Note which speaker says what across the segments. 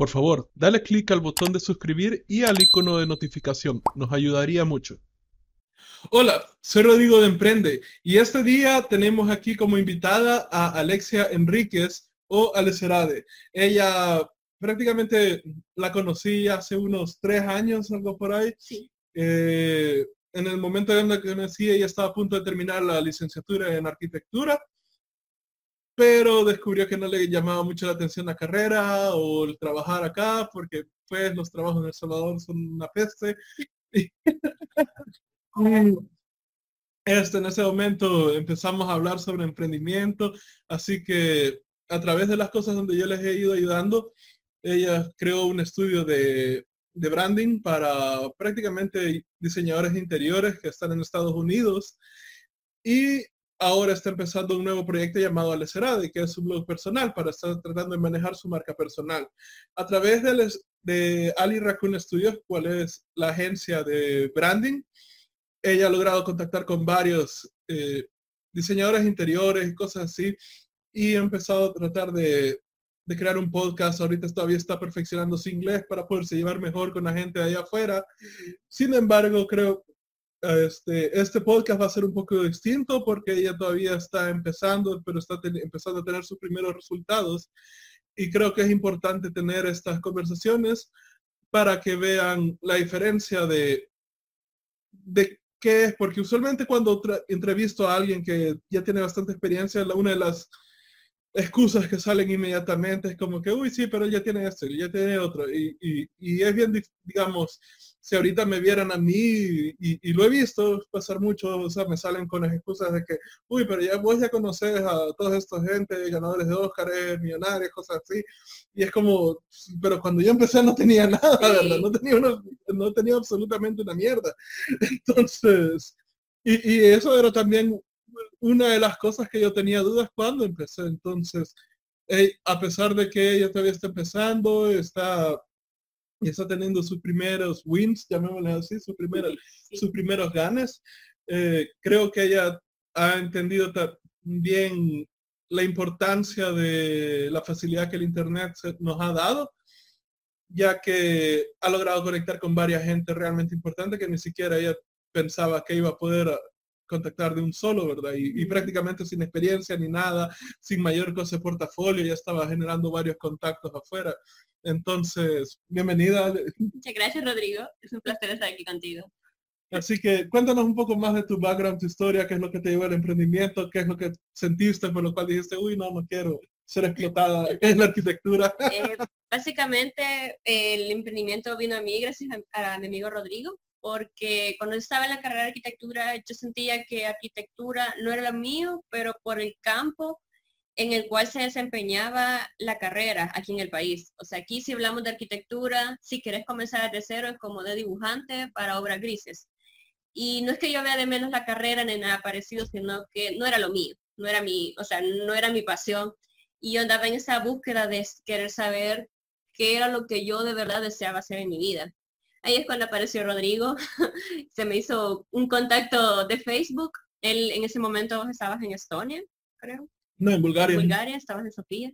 Speaker 1: Por favor, dale clic al botón de suscribir y al icono de notificación. Nos ayudaría mucho.
Speaker 2: Hola, soy Rodrigo de Emprende y este día tenemos aquí como invitada a Alexia Enríquez o Alecerade. Ella prácticamente la conocí hace unos tres años, algo por ahí.
Speaker 3: Sí.
Speaker 2: Eh, en el momento en que conocí, ella estaba a punto de terminar la licenciatura en arquitectura, pero descubrió que no le llamaba mucho la atención la carrera o el trabajar acá, porque pues los trabajos en El Salvador son una peste. Este, en ese momento empezamos a hablar sobre emprendimiento, así que a través de las cosas donde yo les he ido ayudando, ella creó un estudio de, de branding para prácticamente diseñadores interiores que están en Estados Unidos y ahora está empezando un nuevo proyecto llamado Alecerade, que es su blog personal para estar tratando de manejar su marca personal. A través de, Ali Raccoon Studios, cual es la agencia de branding, ella ha logrado contactar con varios eh, diseñadores interiores y cosas así y ha empezado a tratar de, de crear un podcast. Ahorita todavía está perfeccionando su inglés para poderse llevar mejor con la gente de allá afuera. Sin embargo, creo este, este podcast va a ser un poco distinto porque ella todavía está empezando, pero está empezando a tener sus primeros resultados. Y creo que es importante tener estas conversaciones para que vean la diferencia de, de qué es, porque usualmente cuando entrevisto a alguien que ya tiene bastante experiencia, una de las excusas que salen inmediatamente es como que, uy, sí, pero él ya tiene esto, ya tiene otro. Y, y- es bien, digamos, si ahorita me vieran a mí, y, y lo he visto pasar mucho, o sea, me salen con las excusas de que, uy, pero ya vos ya conoces a toda esta gente, ganadores de Óscar, millonarios, cosas así. Y es como, pero cuando yo empecé no tenía nada,
Speaker 3: Sí.
Speaker 2: ¿verdad? No tenía, una- no tenía absolutamente una mierda. Entonces, y, y eso era también una de las cosas que yo tenía dudas cuando empecé. Entonces, a pesar de que ella todavía está empezando, está, y está teniendo sus primeros wins, llamémosle así, sus primeros,
Speaker 3: Sí.
Speaker 2: sus primeros ganes, eh, creo que ella ha entendido también la importancia de la facilidad que el Internet nos ha dado, ya que ha logrado conectar con varias gente realmente importante que ni siquiera ella pensaba que iba a poder contactar de un solo, ¿verdad? Y, y prácticamente sin experiencia ni nada, sin mayor cosa de portafolio, ya estaba generando varios contactos afuera. Entonces, bienvenida.
Speaker 3: Muchas gracias, Rodrigo. Es un placer estar aquí contigo.
Speaker 2: Así que cuéntanos un poco más de tu background, tu historia, qué es lo que te llevó al emprendimiento, qué es lo que sentiste por lo cual dijiste, uy, no, no quiero ser explotada en la arquitectura.
Speaker 3: Eh, básicamente, el emprendimiento vino a mí gracias a, a mi amigo Rodrigo, porque cuando estaba en la carrera de arquitectura, yo sentía que arquitectura no era lo mío, pero por el campo en el cual se desempeñaba la carrera aquí en el país. O sea, aquí si hablamos de arquitectura, si querés comenzar desde cero, es como de dibujante para obras grises. Y no es que yo vea de menos la carrera ni nada parecido, sino que no era lo mío, no era mi, o sea, no era mi pasión. Y yo andaba en esa búsqueda de querer saber qué era lo que yo de verdad deseaba hacer en mi vida. Ahí es cuando apareció Rodrigo, se me hizo un contacto de Facebook. Él en ese momento estabas en Estonia, creo
Speaker 2: No, en Bulgaria.
Speaker 3: en Bulgaria, estabas en Sofía.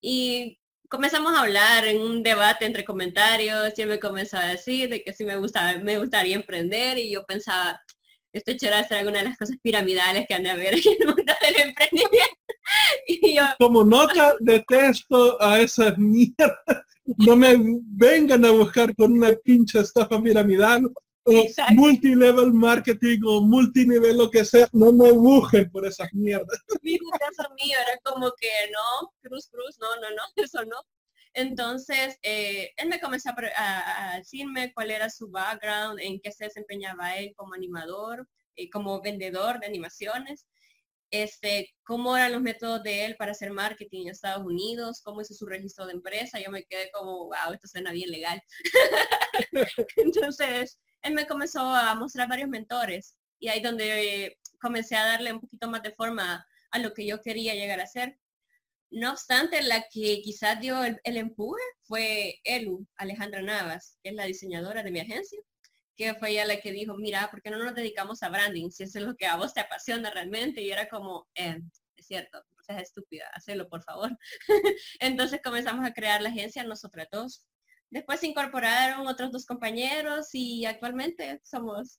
Speaker 3: Y comenzamos a hablar en un debate entre comentarios y él me comenzó a decir de que sí me gusta, me gustaría emprender y yo pensaba, esto chévere hacer alguna de las cosas piramidales que han de haber en el mundo del emprendimiento. Y yo,
Speaker 2: Como nota, detesto a esas mierdas. No me vengan a buscar con una pinche estafa piramidal o
Speaker 3: Exacto.
Speaker 2: multilevel marketing o multinivel lo que sea. No me busquen por esas mierdas.
Speaker 3: mi caso mío era como que no, cruz, cruz, no, no, no, eso no. Entonces, eh, él me comenzó a, pre- a- a decirme cuál era su background, en qué se desempeñaba él como animador, eh, como vendedor de animaciones, este, cómo eran los métodos de él para hacer marketing en Estados Unidos, cómo hizo su registro de empresa. Yo me quedé como, wow, esto suena bien legal. Entonces, él me comenzó a mostrar varios mentores y ahí donde comencé a darle un poquito más de forma a lo que yo quería llegar a ser. No obstante, la que quizás dio el, el empuje fue Elu, Alejandra Navas, que es la diseñadora de mi agencia, que fue ella la que dijo, mira, ¿por qué no nos dedicamos a branding? Si eso es lo que a vos te apasiona realmente. Y era como, eh, es cierto, o sea, es estúpida, hacelo por favor. Entonces comenzamos a crear la agencia nosotras dos. Después se incorporaron otros dos compañeros y actualmente somos,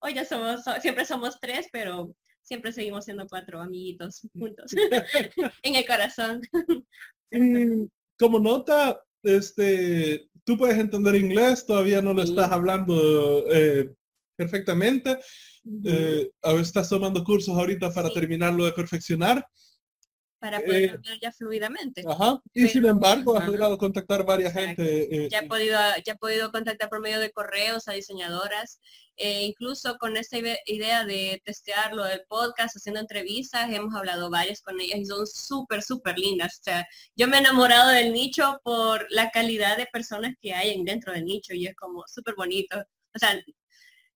Speaker 3: hoy ya somos, siempre somos tres, pero siempre seguimos siendo cuatro amiguitos juntos en el corazón.
Speaker 2: como nota, este, tú puedes entender inglés, todavía no lo estás hablando eh, perfectamente. Eh, estás tomando cursos ahorita para terminarlo de perfeccionar
Speaker 3: para poder eh, hablar ya fluidamente.
Speaker 2: Ajá. Y sin embargo, has logrado contactar varias gente.
Speaker 3: Eh, ya, he podido, ya he podido contactar por medio de correos a diseñadoras. Eh, incluso con esta idea de testear lo del podcast, haciendo entrevistas, hemos hablado varias con ellas y son súper, súper lindas. O sea, yo me he enamorado del nicho por la calidad de personas que hay dentro del nicho y es como súper bonito. O sea,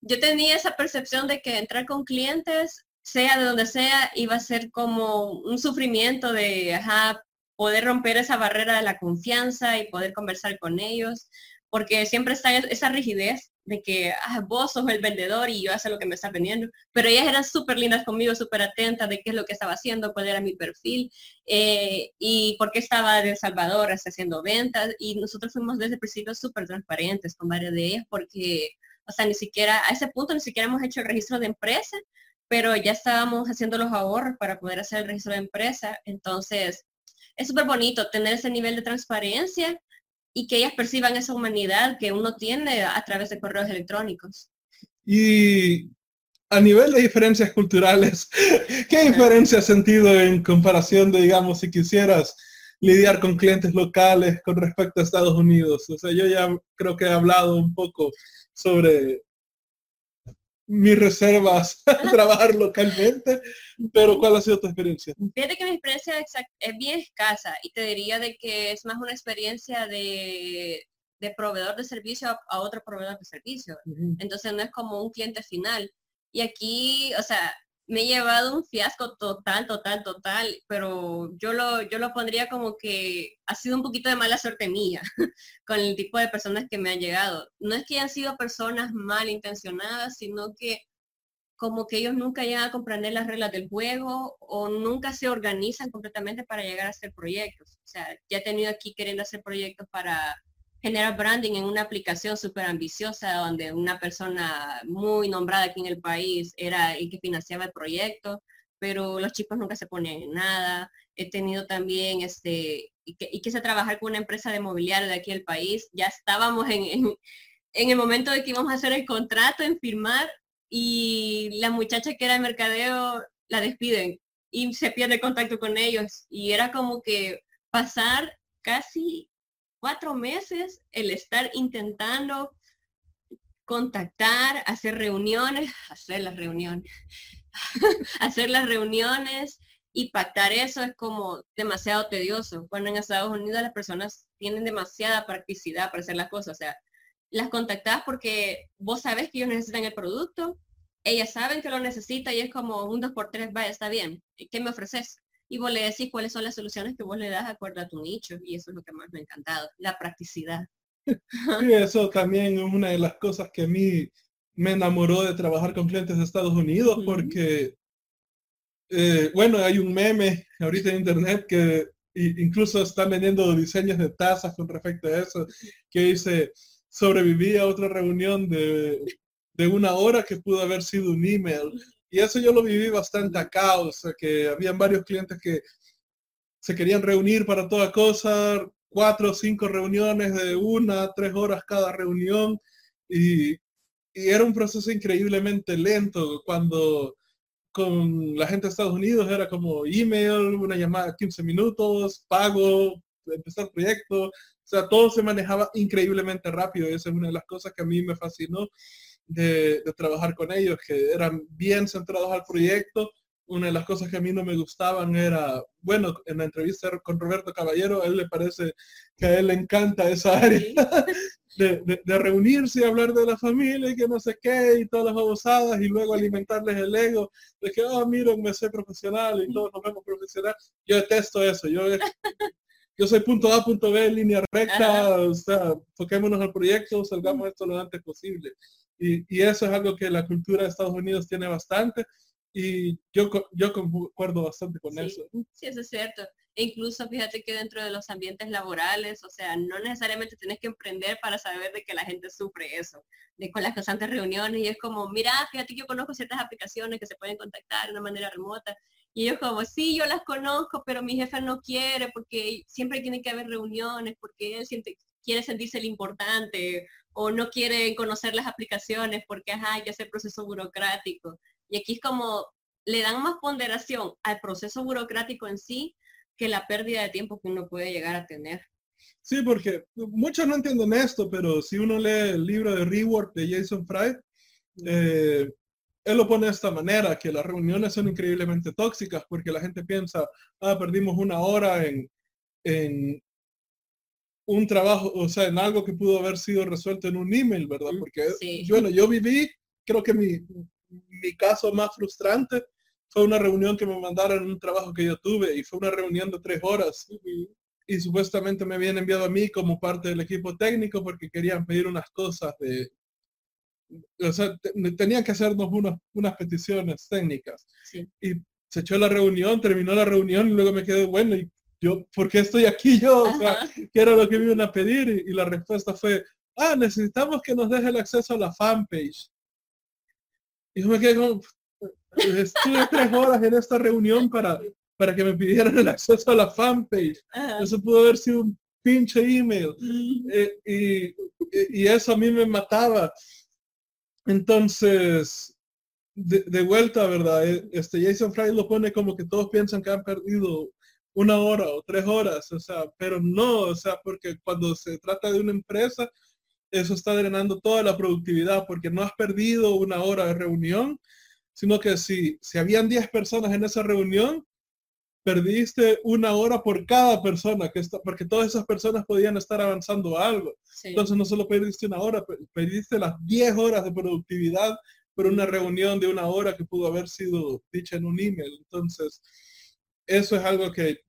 Speaker 3: yo tenía esa percepción de que entrar con clientes sea de donde sea, iba a ser como un sufrimiento de poder romper esa barrera de la confianza y poder conversar con ellos, porque siempre está esa rigidez de que ah, vos sos el vendedor y yo hago lo que me estás vendiendo, pero ellas eran súper lindas conmigo, súper atentas de qué es lo que estaba haciendo, cuál era mi perfil eh, y por qué estaba de El Salvador haciendo ventas y nosotros fuimos desde el principio súper transparentes con varias de ellas porque, o sea, ni siquiera, a ese punto ni siquiera hemos hecho el registro de empresa, pero ya estábamos haciendo los ahorros para poder hacer el registro de empresa. Entonces, es súper bonito tener ese nivel de transparencia y que ellas perciban esa humanidad que uno tiene a través de correos electrónicos.
Speaker 2: Y a nivel de diferencias culturales, ¿qué diferencia has sentido en comparación de, digamos, si quisieras lidiar con clientes locales con respecto a Estados Unidos? O sea, yo ya creo que he hablado un poco sobre mis reservas a trabajar localmente, pero ¿cuál ha sido tu experiencia?
Speaker 3: Fíjate que mi experiencia es bien escasa y te diría de que es más una experiencia de, proveedor de servicio a, otro proveedor de servicio. Entonces no es como un cliente final. Y aquí, o sea, me he llevado un fiasco total, total, total, pero yo lo, yo lo pondría como que ha sido un poquito de mala suerte mía con el tipo de personas que me han llegado. No es que hayan sido personas mal intencionadas, sino que como que ellos nunca llegan a comprender las reglas del juego o nunca se organizan completamente para llegar a hacer proyectos. O sea, ya he tenido aquí queriendo hacer proyectos para generar branding en una aplicación súper ambiciosa donde una persona muy nombrada aquí en el país era el que financiaba el proyecto, pero los chicos nunca se ponían en nada. He tenido también, este, y, que, quise trabajar con una empresa de mobiliario de aquí del país. Ya estábamos en, en, en el momento de que íbamos a hacer el contrato, en firmar, y la muchacha que era de mercadeo la despiden y se pierde contacto con ellos. Y era como que pasar casi cuatro meses el estar intentando contactar, hacer reuniones, hacer las reuniones, hacer las reuniones y pactar eso es como demasiado tedioso. Cuando en Estados Unidos las personas tienen demasiada practicidad para hacer las cosas. O sea, las contactas porque vos sabes que ellos necesitan el producto, ellas saben que lo necesita y es como un dos por tres, vaya, está bien. ¿Qué me ofreces? Y vos le decís cuáles son las soluciones que vos le das acuerdo a tu nicho y eso es lo que más me ha encantado, la practicidad.
Speaker 2: Sí, eso también es una de las cosas que a mí me enamoró de trabajar con clientes de Estados Unidos porque, eh, bueno, hay un meme ahorita en internet que incluso están vendiendo diseños de tazas con respecto a eso, que dice, sobreviví a otra reunión de, de una hora que pudo haber sido un email y eso yo lo viví bastante acá, o sea, que habían varios clientes que se querían reunir para toda cosa, cuatro o cinco reuniones de una, tres horas cada reunión, y, era un proceso increíblemente lento. Cuando con la gente de Estados Unidos era como email, una llamada 15 minutos, pago, empezar proyecto, o sea, todo se manejaba increíblemente rápido y esa es una de las cosas que a mí me fascinó de, trabajar con ellos, que eran bien centrados al proyecto. Una de las cosas que a mí no me gustaban era, bueno, en la entrevista con Roberto Caballero, a él le parece que a él le encanta esa área de, reunirse y hablar de la familia y que no sé qué y todas las babosadas y luego alimentarles el ego de que, oh, miren, me sé profesional y todos nos vemos profesional. Yo detesto eso. Yo, yo soy punto A, punto B, línea recta, o sea, toquémonos al proyecto, salgamos esto lo antes posible. Y, eso es algo que la cultura de Estados Unidos tiene bastante. Y yo, yo concuerdo bastante con eso.
Speaker 3: Sí, eso es cierto. E incluso fíjate que dentro de los ambientes laborales, o sea, no necesariamente tienes que emprender para saber de que la gente sufre eso, de con las constantes reuniones y es como, mira, fíjate que yo conozco ciertas aplicaciones que se pueden contactar de una manera remota y ellos como, sí, yo las conozco, pero mi jefe no quiere porque siempre tiene que haber reuniones, porque él siente, quiere sentirse el importante o no quiere conocer las aplicaciones porque, ajá, hay que hacer proceso burocrático. Y aquí es como, le dan más ponderación al proceso burocrático en sí que la pérdida de tiempo que uno puede llegar a tener.
Speaker 2: Sí, porque muchos no entienden esto, pero si uno lee el libro de Rework de Jason Fry, eh, él lo pone de esta manera, que las reuniones son increíblemente tóxicas porque la gente piensa, ah, perdimos una hora en, en un trabajo, o sea, en algo que pudo haber sido resuelto en un email, ¿verdad? Porque, bueno, yo viví, creo que mi, mi caso más frustrante fue una reunión que me mandaron un trabajo que yo tuve y fue una reunión de tres horas. Y supuestamente me habían enviado a mí como parte del equipo técnico porque querían pedir unas cosas de... O sea, tenían que hacernos unas, unas peticiones técnicas. Y se echó la reunión, terminó la reunión y luego me quedé, bueno, ¿y yo por qué estoy aquí yo? O sea, ¿qué era lo que me iban a pedir? Y, y la respuesta fue, ah, necesitamos que nos deje el acceso a la fanpage. Y yo me quedé como, estuve tres horas en esta reunión para, para que me pidieran el acceso a la fanpage. Eso pudo haber sido un pinche email. Eh, y, y, eso a mí me mataba. Entonces, de, de, vuelta, ¿verdad? Eh, este Jason Fry lo pone como que todos piensan que han perdido una hora o tres horas, o sea, pero no, o sea, porque cuando se trata de una empresa, eso está drenando toda la productividad porque no has perdido una hora de reunión, sino que si, si habían 10 personas en esa reunión, perdiste una hora por cada persona, que está, porque todas esas personas podían estar avanzando algo. Entonces no solo perdiste una hora, perdiste las 10 horas de productividad por una reunión de una hora que pudo haber sido dicha en un email. Entonces, eso es algo que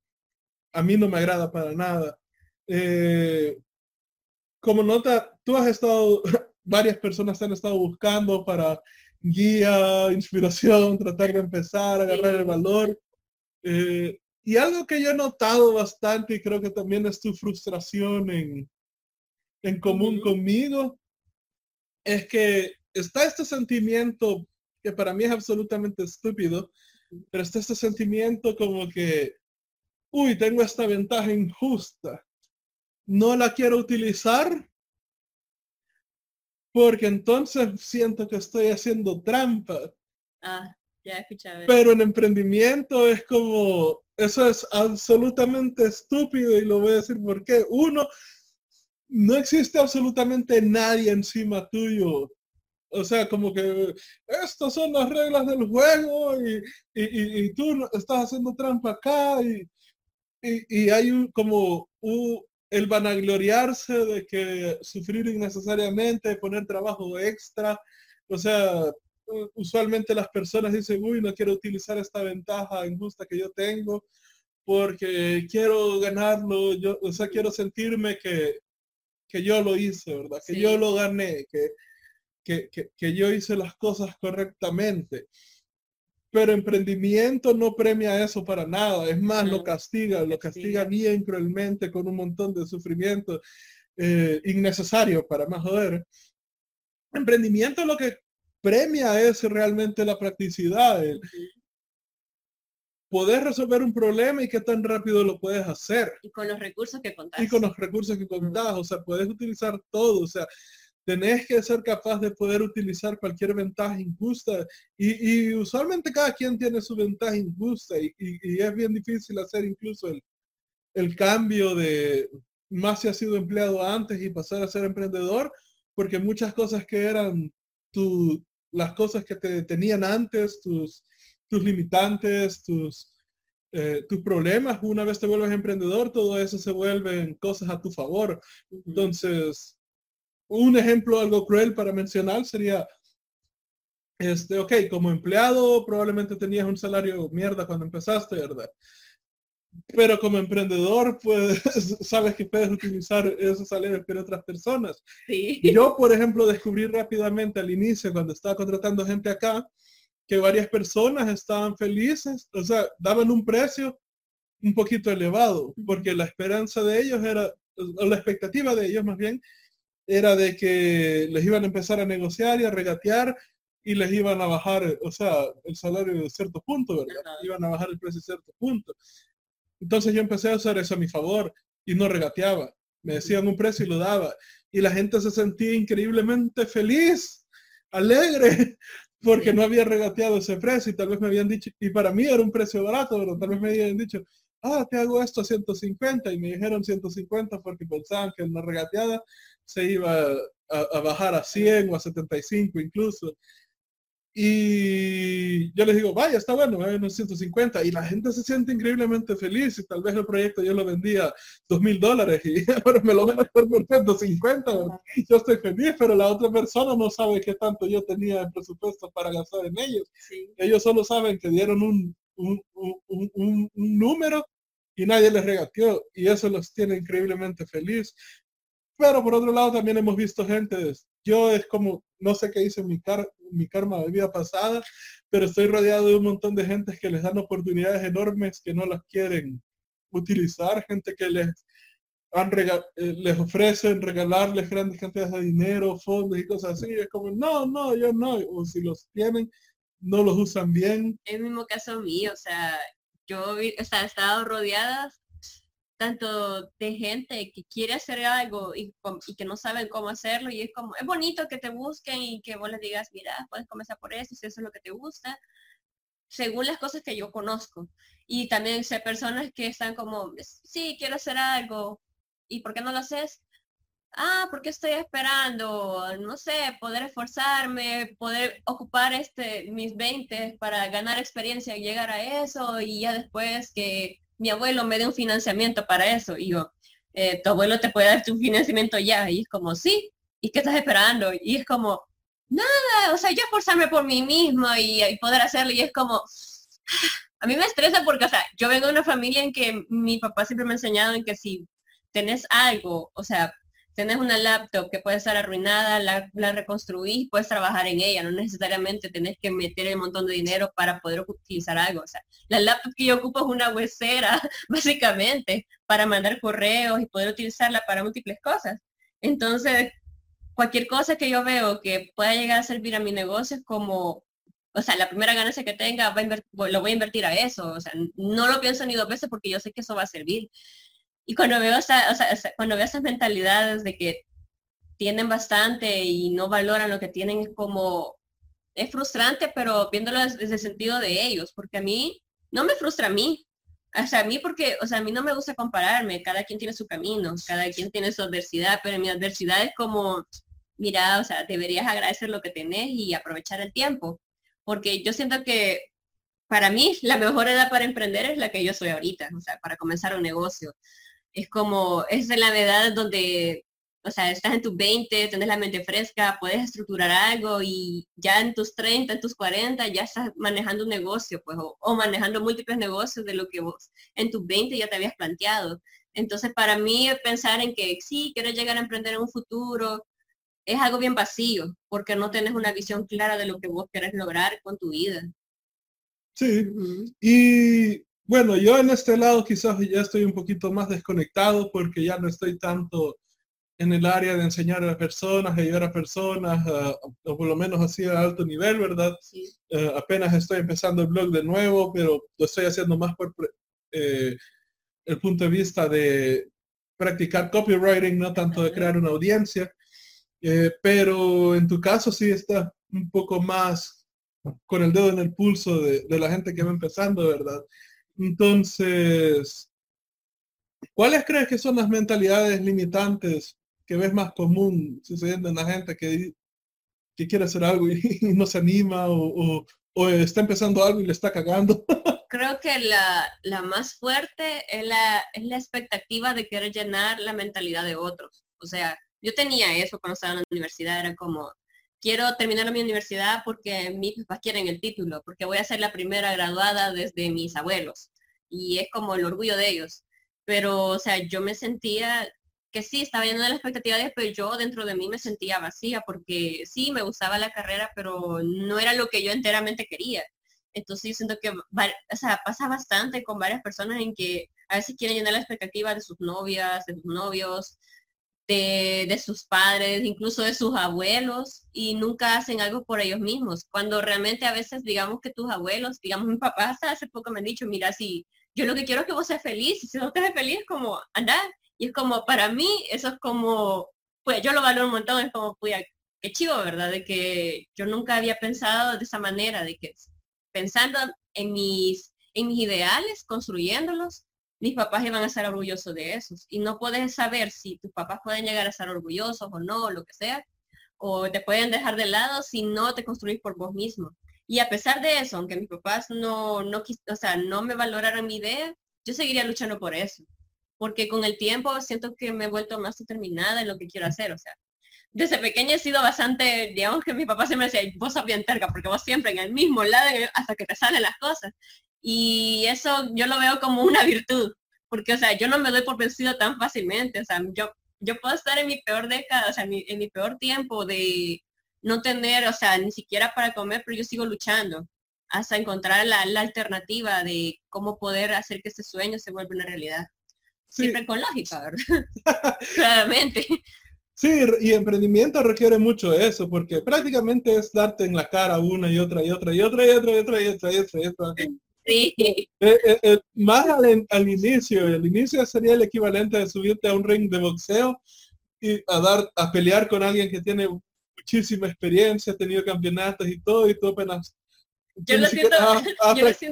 Speaker 2: a mí no me agrada para nada. Eh, como nota, tú has estado, varias personas han estado buscando para guía, inspiración, tratar de empezar, agarrar el valor. Eh, y algo que yo he notado bastante y creo que también es tu frustración en, en común conmigo, es que está este sentimiento que para mí es absolutamente estúpido, pero está este sentimiento como que, uy, tengo esta ventaja injusta no la quiero utilizar porque entonces siento que estoy haciendo trampa.
Speaker 3: Ah, ya escuchaba.
Speaker 2: Pero en emprendimiento es como, eso es absolutamente estúpido y lo voy a decir porque uno, no existe absolutamente nadie encima tuyo. O sea, como que estas son las reglas del juego y, y, tú estás haciendo trampa acá y, y, hay un, como un, el vanagloriarse de que sufrir innecesariamente, poner trabajo extra, o sea, usualmente las personas dicen, uy, no quiero utilizar esta ventaja injusta que yo tengo porque quiero ganarlo, yo, o sea, quiero sentirme que, que yo lo hice, ¿verdad? Que yo lo gané, que, que, que, yo hice las cosas correctamente pero emprendimiento no premia eso para nada, es más, lo castiga, lo castiga bien cruelmente con un montón de sufrimiento eh, innecesario para más joder. Emprendimiento lo que premia es realmente la practicidad, el poder resolver un problema y qué tan rápido lo puedes hacer.
Speaker 3: Y con los recursos que contás.
Speaker 2: Y con los recursos que contás, o sea, puedes utilizar todo, o sea, tenés que ser capaz de poder utilizar cualquier ventaja injusta y, usualmente cada quien tiene su ventaja injusta y, es bien difícil hacer incluso el, el, cambio de más si has sido empleado antes y pasar a ser emprendedor porque muchas cosas que eran tu, las cosas que te tenían antes, tus, tus limitantes, tus, eh, tus problemas, una vez te vuelves emprendedor, todo eso se vuelven cosas a tu favor. Entonces, un ejemplo algo cruel para mencionar sería, este, ok, como empleado probablemente tenías un salario mierda cuando empezaste, ¿verdad? Pero como emprendedor, pues sabes que puedes utilizar esos salarios que otras personas.
Speaker 3: Sí.
Speaker 2: Yo, por ejemplo, descubrí rápidamente al inicio, cuando estaba contratando gente acá, que varias personas estaban felices, o sea, daban un precio un poquito elevado, porque la esperanza de ellos era, o la expectativa de ellos más bien, era de que les iban a empezar a negociar y a regatear y les iban a bajar, o sea, el salario de cierto punto, ¿verdad? Iban a bajar el precio de cierto punto. Entonces yo empecé a hacer eso a mi favor y no regateaba. Me decían un precio y lo daba. Y la gente se sentía increíblemente feliz, alegre, porque no había regateado ese precio y tal vez me habían dicho, y para mí era un precio barato, pero tal vez me habían dicho, ah, te hago esto a 150 y me dijeron 150 porque pensaban que en la regateada se iba a, bajar a 100 o a 75 incluso. Y yo les digo, vaya, está bueno, me unos 150 y la gente se siente increíblemente feliz y tal vez el proyecto yo lo vendía dos mil dólares y ahora me lo van a hacer por 150. Yo estoy feliz, pero la otra persona no sabe qué tanto yo tenía de presupuesto para gastar en ellos. Ellos solo saben que dieron un, un, un, un, número y nadie les regateó y eso los tiene increíblemente feliz. Pero por otro lado también hemos visto gente, yo es como, no sé qué hice mi, car mi karma de vida pasada, pero estoy rodeado de un montón de gente que les dan oportunidades enormes que no las quieren utilizar, gente que les, han eh, les ofrecen regalarles grandes cantidades de dinero, fondos y cosas así, es como, no, no, yo no, o si los tienen, no los usan bien.
Speaker 3: El mismo caso mío, o sea, yo o sea, he estado rodeada tanto de gente que quiere hacer algo y, que no saben cómo hacerlo y es como, es bonito que te busquen y que vos les digas, mira, puedes comenzar por eso, si eso es lo que te gusta, según las cosas que yo conozco. Y también sé personas que están como, sí, quiero hacer algo, ¿y por qué no lo haces? Ah, porque estoy esperando, no sé, poder esforzarme, poder ocupar este, mis 20 para ganar experiencia y llegar a eso y ya después que mi abuelo me dé un financiamiento para eso. Y yo, eh, tu abuelo te puede dar un financiamiento ya. Y es como, sí, ¿y qué estás esperando? Y es como, nada, o sea, yo esforzarme por mí mismo y, poder hacerlo. Y es como, a mí me estresa porque, o sea, yo vengo de una familia en que mi papá siempre me ha enseñado en que si tenés algo, o sea, tenés una laptop que puede estar arruinada, la, la, reconstruís, puedes trabajar en ella, no necesariamente tenés que meter un montón de dinero para poder utilizar algo. O sea, la laptop que yo ocupo es una huesera, básicamente, para mandar correos y poder utilizarla para múltiples cosas. Entonces, cualquier cosa que yo veo que pueda llegar a servir a mi negocio es como, o sea, la primera ganancia que tenga lo voy a invertir a eso. O sea, no lo pienso ni dos veces porque yo sé que eso va a servir. Y cuando veo, esa, o sea, cuando veo esas mentalidades de que tienen bastante y no valoran lo que tienen, es como, es frustrante, pero viéndolo desde el sentido de ellos, porque a mí no me frustra a mí. O sea, a mí porque, o sea, a mí no me gusta compararme, cada quien tiene su camino, cada quien tiene su adversidad, pero mi adversidad es como, mira, o sea, deberías agradecer lo que tenés y aprovechar el tiempo, porque yo siento que para mí la mejor edad para emprender es la que yo soy ahorita, o sea, para comenzar un negocio es como, es la edad donde, o sea, estás en tus 20, tienes la mente fresca, puedes estructurar algo y ya en tus 30, en tus 40 ya estás manejando un negocio, pues, o, manejando múltiples negocios de lo que vos en tus 20 ya te habías planteado. Entonces, para mí pensar en que sí, quiero llegar a emprender en un futuro, es algo bien vacío, porque no tienes una visión clara de lo que vos querés lograr con tu vida.
Speaker 2: Sí, y bueno, yo en este lado quizás ya estoy un poquito más desconectado porque ya no estoy tanto en el área de enseñar a las personas, ayudar a personas, o por lo menos así a alto nivel, ¿verdad? Eh, apenas estoy empezando el blog de nuevo, pero lo estoy haciendo más por eh, el punto de vista de practicar copywriting, no tanto de crear una audiencia. Eh, pero en tu caso sí está un poco más con el dedo en el pulso de, de la gente que va empezando, ¿verdad? Entonces, ¿cuáles crees que son las mentalidades limitantes que ves más común sucediendo en la gente que, quiere hacer algo y, no se anima o, está empezando algo y le está cagando?
Speaker 3: Creo que la, más fuerte es la, es la expectativa de querer llenar la mentalidad de otros. O sea, yo tenía eso cuando estaba en la universidad, era como, quiero terminar mi universidad porque mis papás quieren el título, porque voy a ser la primera graduada desde mis abuelos. Y es como el orgullo de ellos. Pero, o sea, yo me sentía que sí, estaba lleno de la expectativa, pero yo dentro de mí me sentía vacía porque sí, me gustaba la carrera, pero no era lo que yo enteramente quería. Entonces siento que o sea, pasa bastante con varias personas en que a veces quieren llenar la expectativa de sus novias, de sus novios, de, sus padres, incluso de sus abuelos, y nunca hacen algo por ellos mismos. Cuando realmente a veces digamos que tus abuelos, digamos mi papá hasta hace poco me han dicho, mira, si yo lo que quiero es que vos seas feliz, si no estás feliz, como andar. Y es como, para mí, eso es como, pues yo lo valoro un montón, es como, pues, qué chivo, ¿verdad? De que yo nunca había pensado de esa manera, de que pensando en mis, en mis ideales, construyéndolos, mis papás iban a estar orgullosos de esos. Y no puedes saber si tus papás pueden llegar a ser orgullosos o no, lo que sea, o te pueden dejar de lado si no te construís por vos mismo. Y a pesar de eso, aunque mis papás no, no, o sea, no me valoraran mi idea, yo seguiría luchando por eso. Porque con el tiempo siento que me he vuelto más determinada en lo que quiero hacer. O sea, desde pequeña he sido bastante, digamos que mi papá siempre decía, vos sos bien terca, porque vos siempre en el mismo lado hasta que te salen las cosas. Y eso yo lo veo como una virtud, porque, o sea, yo no me doy por vencido tan fácilmente. O sea, yo, yo puedo estar en mi peor década, o sea, en mi peor tiempo de no tener, o sea, ni siquiera para comer, pero yo sigo luchando hasta encontrar la, alternativa de cómo poder hacer que ese sueño se vuelva una realidad. Siempre con lógica, ¿verdad? Claramente.
Speaker 2: Sí, y emprendimiento requiere mucho eso, porque prácticamente es darte en la cara una y otra y otra y otra y otra y otra y otra y otra. Y otra. Sí. Eh, eh, eh, más al, al, inicio, el inicio sería el equivalente de subirte a un ring de boxeo y a dar a pelear con alguien que tiene muchísima experiencia, ha tenido campeonatos y todo, y tú apenas...
Speaker 3: Yo lo, siento,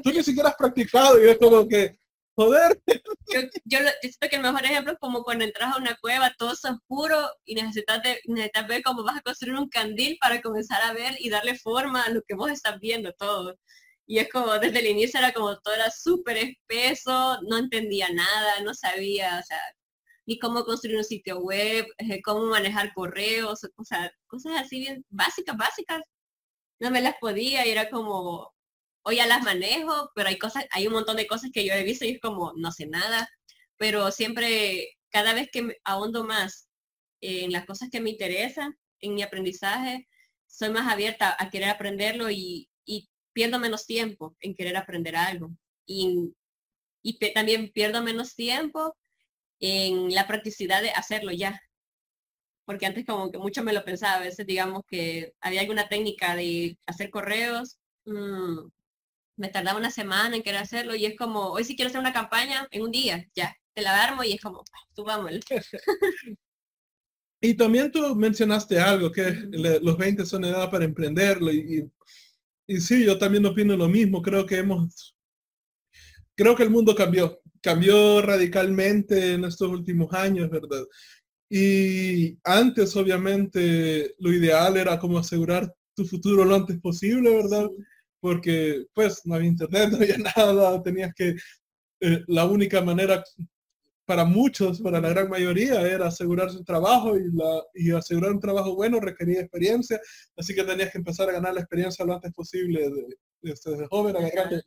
Speaker 2: Tú ni siquiera has practicado y es como que, joder.
Speaker 3: Yo, yo, siento que el mejor ejemplo es como cuando entras a una cueva, todo es oscuro y necesitas, necesitas ver cómo vas a construir un candil para comenzar a ver y darle forma a lo que vos estás viendo todo. Y es como, desde el inicio era como todo era súper espeso, no entendía nada, no sabía, o sea, ni cómo construir un sitio web, eh, cómo manejar correos, o sea, cosas así bien básicas, básicas. No me las podía y era como, hoy ya las manejo, pero hay cosas, hay un montón de cosas que yo he visto y es como, no sé nada, pero siempre, cada vez que ahondo más en las cosas que me interesan, en mi aprendizaje, soy más abierta a querer aprenderlo y pierdo menos tiempo en querer aprender algo. Y, y también pierdo menos tiempo en la practicidad de hacerlo ya. Porque antes como que mucho me lo pensaba, a veces digamos que había alguna técnica de hacer correos, mm, me tardaba una semana en querer hacerlo y es como, hoy si quiero hacer una campaña en un día, ya, te la armo y es como, tú vamos.
Speaker 2: y también tú mencionaste algo, que los 20 son edad para emprenderlo y, y sí, yo también opino lo mismo, creo que hemos, creo que el mundo cambió cambió radicalmente en estos últimos años, ¿verdad? Y antes, obviamente, lo ideal era como asegurar tu futuro lo antes posible, ¿verdad? Porque pues no había internet, no había nada, tenías que, eh, la única manera para muchos, para la gran mayoría, era asegurar su trabajo y, asegurar un trabajo bueno requería experiencia, así que tenías que empezar a ganar la experiencia lo antes posible de, desde joven, agarrarte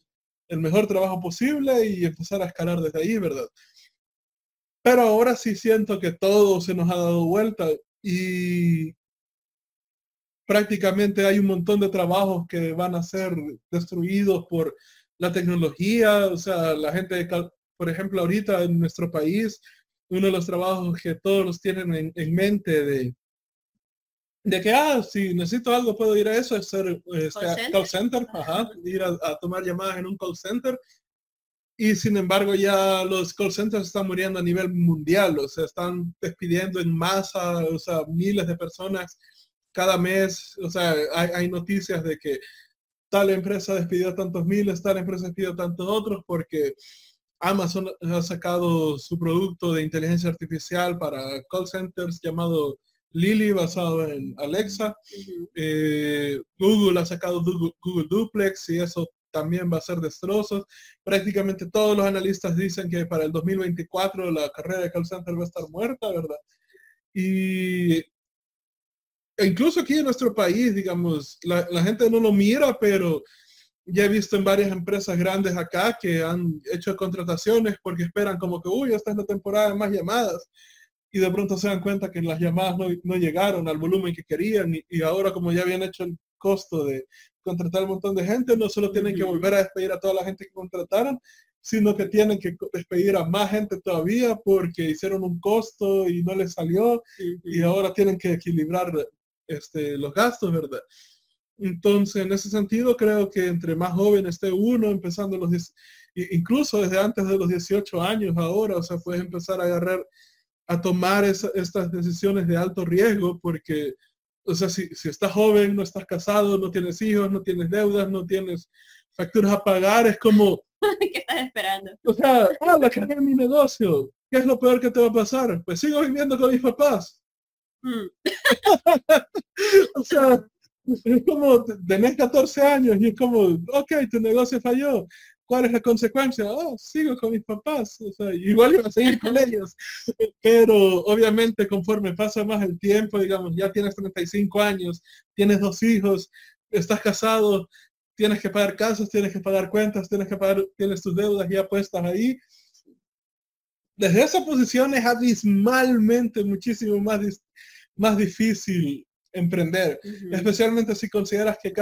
Speaker 2: el mejor trabajo posible y empezar a escalar desde ahí, ¿verdad? Pero ahora sí siento que todo se nos ha dado vuelta y prácticamente hay un montón de trabajos que van a ser destruidos por la tecnología, o sea, la gente, por ejemplo, ahorita en nuestro país, uno de los trabajos que todos los tienen en mente de de que, ah, si necesito algo puedo ir a eso, es ser este, call center, ajá, ir a, tomar llamadas en un call center. Y sin embargo ya los call centers están muriendo a nivel mundial, o sea, están despidiendo en masa, o sea, miles de personas cada mes, o sea, hay, hay noticias de que tal empresa despidió tantos miles, tal empresa despidió tantos otros, porque Amazon ha sacado su producto de inteligencia artificial para call centers llamado Lily basado en Alexa. Eh, Google ha sacado Google, Duplex y eso también va a ser destrozos. Prácticamente todos los analistas dicen que para el 2024 la carrera de call center va a estar muerta, ¿verdad? Y e incluso aquí en nuestro país, digamos, la, la, gente no lo mira, pero ya he visto en varias empresas grandes acá que han hecho contrataciones porque esperan como que, uy, esta es la temporada de más llamadas y de pronto se dan cuenta que las llamadas no, llegaron al volumen que querían y, ahora como ya habían hecho el costo de contratar un montón de gente, no solo tienen que volver a despedir a toda la gente que contrataron, sino que tienen que despedir a más gente todavía porque hicieron un costo y no les salió y ahora tienen que equilibrar este, los gastos, ¿verdad? Entonces, en ese sentido, creo que entre más joven esté uno, empezando los, incluso desde antes de los 18 años ahora, o sea, puedes empezar a agarrar, a tomar estas decisiones de alto riesgo, porque, o sea, si, si estás joven, no estás casado, no tienes hijos, no tienes deudas, no tienes facturas a pagar, es como...
Speaker 3: ¿Qué estás esperando?
Speaker 2: O sea, ah, la que mi negocio. ¿Qué es lo peor que te va a pasar? Pues sigo viviendo con mis papás. Mm. o sea, es como, tenés 14 años y es como, ok, tu negocio falló. ¿Cuál es la consecuencia? Oh, sigo con mis papás. O sea, igual iba a seguir con ellos. Pero obviamente conforme pasa más el tiempo, digamos, ya tienes 35 años, tienes dos hijos, estás casado, tienes que pagar casos, tienes que pagar cuentas, tienes que pagar, tienes tus deudas ya puestas ahí. Desde esa posición es abismalmente muchísimo más, más difícil emprender, especialmente si consideras que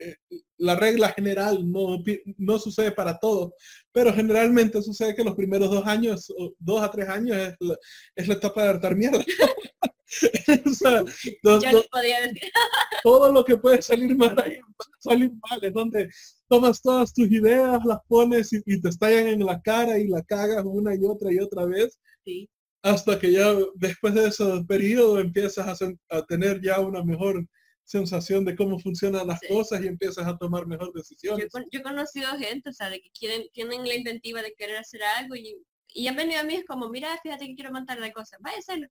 Speaker 2: eh, la regla general no, no sucede para todos, pero generalmente sucede que los primeros dos años, dos a tres años es la, es la etapa de hartar mierda. todo lo que puede salir mal ahí salir mal, es donde tomas todas tus ideas, las pones y, te estallan en la cara y la cagas una y otra y otra vez.
Speaker 3: Sí
Speaker 2: hasta que ya después de ese periodo empiezas a, tener ya una mejor sensación de cómo funcionan las cosas y empiezas a tomar mejor decisiones.
Speaker 3: Yo, he conocido gente, o sea, de que quieren, tienen la inventiva de querer hacer algo y, y han venido a mí es como, mira, fíjate que quiero montar la cosa, vaya a hacerlo.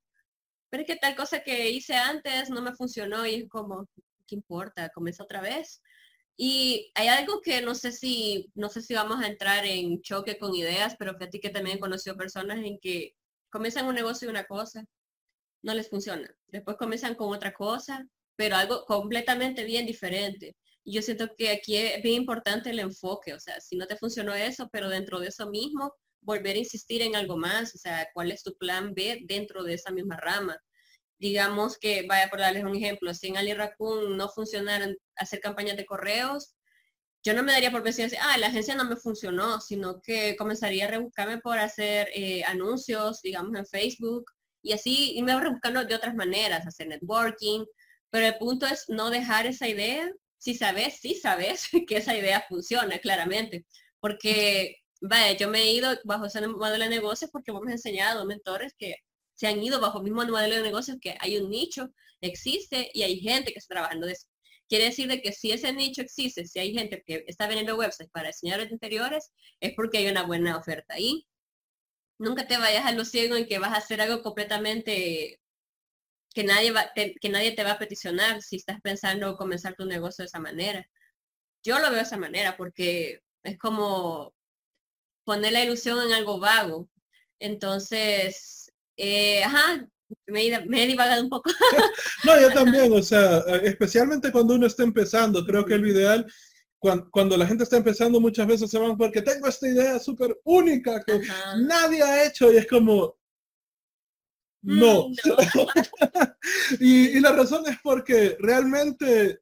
Speaker 3: Pero es que tal cosa que hice antes no me funcionó y es como, ¿qué importa? Comienza otra vez. Y hay algo que no sé si, no sé si vamos a entrar en choque con ideas, pero fíjate que también he conocido personas en que comienzan un negocio y una cosa, no les funciona. Después comienzan con otra cosa, pero algo completamente bien diferente. Y yo siento que aquí es bien importante el enfoque, o sea, si no te funcionó eso, pero dentro de eso mismo, volver a insistir en algo más, o sea, cuál es tu plan B dentro de esa misma rama. Digamos que, vaya por darles un ejemplo, si en Ali Raccoon no funcionaran hacer campañas de correos, yo no me daría por decir, ah, la agencia no me funcionó, sino que comenzaría a rebuscarme por hacer eh, anuncios, digamos, en Facebook, y así y me rebuscando de otras maneras, hacer networking, pero el punto es no dejar esa idea, si sabes, si sabes que esa idea funciona, claramente, porque, vaya, yo me he ido bajo ese modelo de negocios porque hemos enseñado mentores que se han ido bajo el mismo modelo de negocios que hay un nicho, existe y hay gente que está trabajando de eso. Quiere decir de que si ese nicho existe, si hay gente que está vendiendo websites para diseñadores interiores, es porque hay una buena oferta ahí. Nunca te vayas a lo ciego en que vas a hacer algo completamente que nadie, va, que nadie te va a peticionar si estás pensando comenzar tu negocio de esa manera. Yo lo veo de esa manera porque es como poner la ilusión en algo vago. Entonces, eh, ajá, me, he divagado un poco.
Speaker 2: no, yo también, o sea, especialmente cuando uno está empezando, creo que lo ideal, cuando, la gente está empezando, muchas veces se van porque tengo esta idea súper única que nadie ha hecho y es como, no. Mm, y, la razón es porque realmente eh,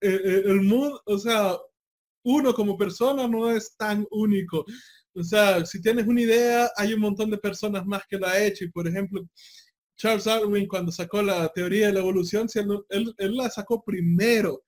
Speaker 2: eh, el mood, o sea, uno como persona no es tan único. O sea, si tienes una idea, hay un montón de personas más que la ha hecho. Y por ejemplo, Charles Darwin cuando sacó la teoría de la evolución, si él, la sacó primero,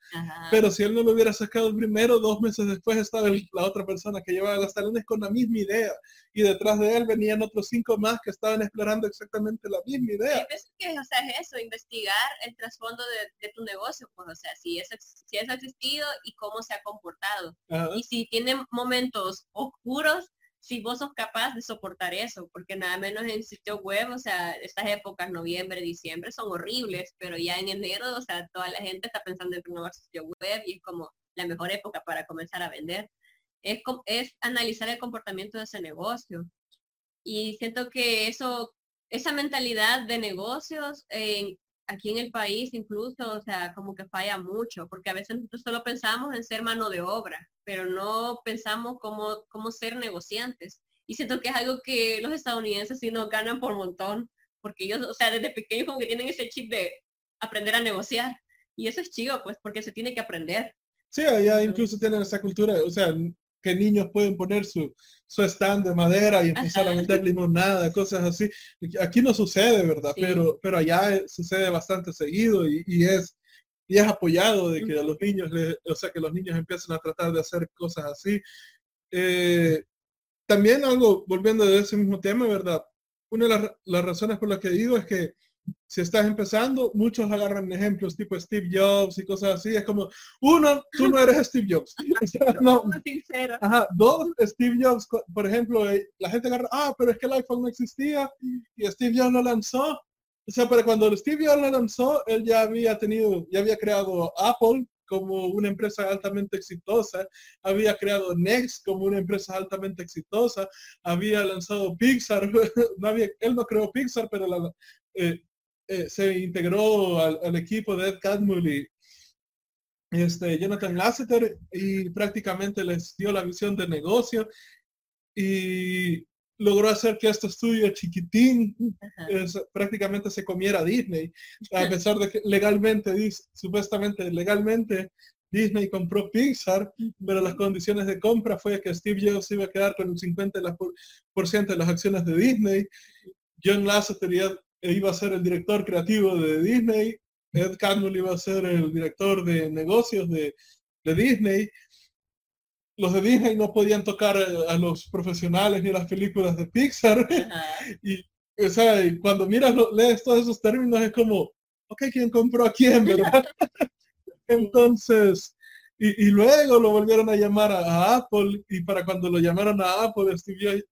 Speaker 2: pero si él no lo hubiera sacado primero, dos meses después estaba la otra persona que llevaba las talones con la misma idea y detrás de él venían otros cinco más que estaban explorando exactamente la misma idea.
Speaker 3: Es que, o sea, es eso, investigar el trasfondo de, tu negocio, pues, o sea, si eso, si eso ha existido y cómo se ha comportado. Y si tiene momentos oscuros, si vos sos capaz de soportar eso, porque nada menos en sitio web, o sea, estas épocas, noviembre, diciembre, son horribles, pero ya en enero, o sea, toda la gente está pensando en nuevo sitio web y es como la mejor época para comenzar a vender. Es, es analizar el comportamiento de ese negocio. Y siento que eso, esa mentalidad de negocios en, aquí en el país incluso, o sea, como que falla mucho, porque a veces nosotros solo pensamos en ser mano de obra, pero no pensamos cómo, cómo ser negociantes. Y siento que es algo que los estadounidenses sí nos ganan por montón, porque ellos, o sea, desde pequeños como que tienen ese chip de aprender a negociar. Y eso es chido, pues, porque se tiene que aprender.
Speaker 2: Sí, allá incluso tienen esa cultura, o sea, que niños pueden poner su, su stand de madera y empezar a vender limonada, cosas así. Aquí no sucede, ¿verdad? Pero, pero allá sucede bastante seguido y, y, es y es apoyado de que a los niños, o sea, que los niños empiecen a tratar de hacer cosas así. Eh, también algo, volviendo de ese mismo tema, ¿verdad? Una de las, las razones por las que digo es que si estás empezando, muchos agarran ejemplos tipo Steve Jobs y cosas así. Es como, uno, tú no eres Steve Jobs. no. Ajá. Dos, Steve Jobs, por ejemplo, eh, la gente agarra, ah, pero es que el iPhone no existía y Steve Jobs lo lanzó. O sea, pero cuando Steve Jobs lo lanzó, él ya había tenido, ya había creado Apple como una empresa altamente exitosa, había creado Next como una empresa altamente exitosa, había lanzado Pixar, no había, él no creó Pixar, pero la, eh, eh, se integró al, equipo de Ed Catmull y este, Jonathan Lasseter y prácticamente les dio la visión de negocio y logró hacer que este estudio chiquitín prácticamente se comiera Disney, a pesar de que legalmente, supuestamente legalmente, Disney compró Pixar, pero las condiciones de compra fue que Steve Jobs iba a quedar con un 50% de las acciones de Disney, John Lasseter iba a ser el director creativo de Disney, Ed Catmull iba a ser el director de negocios de, de Disney, los de Disney no podían tocar a los profesionales ni las películas de Pixar. y, o sea, cuando miras, lees todos esos términos, es como, ok, ¿quién compró a quién, verdad? Entonces, y, luego lo volvieron a llamar a, Apple y para cuando lo llamaron a Apple,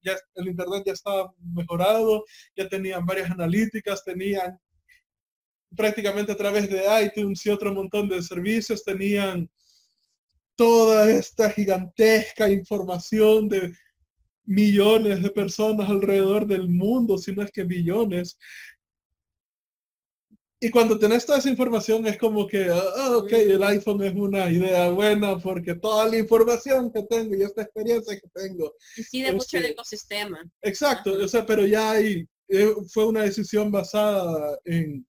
Speaker 2: ya, el Internet ya estaba mejorado, ya tenían varias analíticas, tenían prácticamente a través de iTunes y otro montón de servicios, tenían toda esta gigantesca información de millones de personas alrededor del mundo, si no es que billones. Y cuando tenés toda esa información es como que, ah, ok, el iPhone es una idea buena porque toda la información que tengo y esta experiencia que tengo.
Speaker 3: Decide mucho el este, ecosistema.
Speaker 2: Exacto, o sea, pero ya hay, eh, fue una decisión basada en,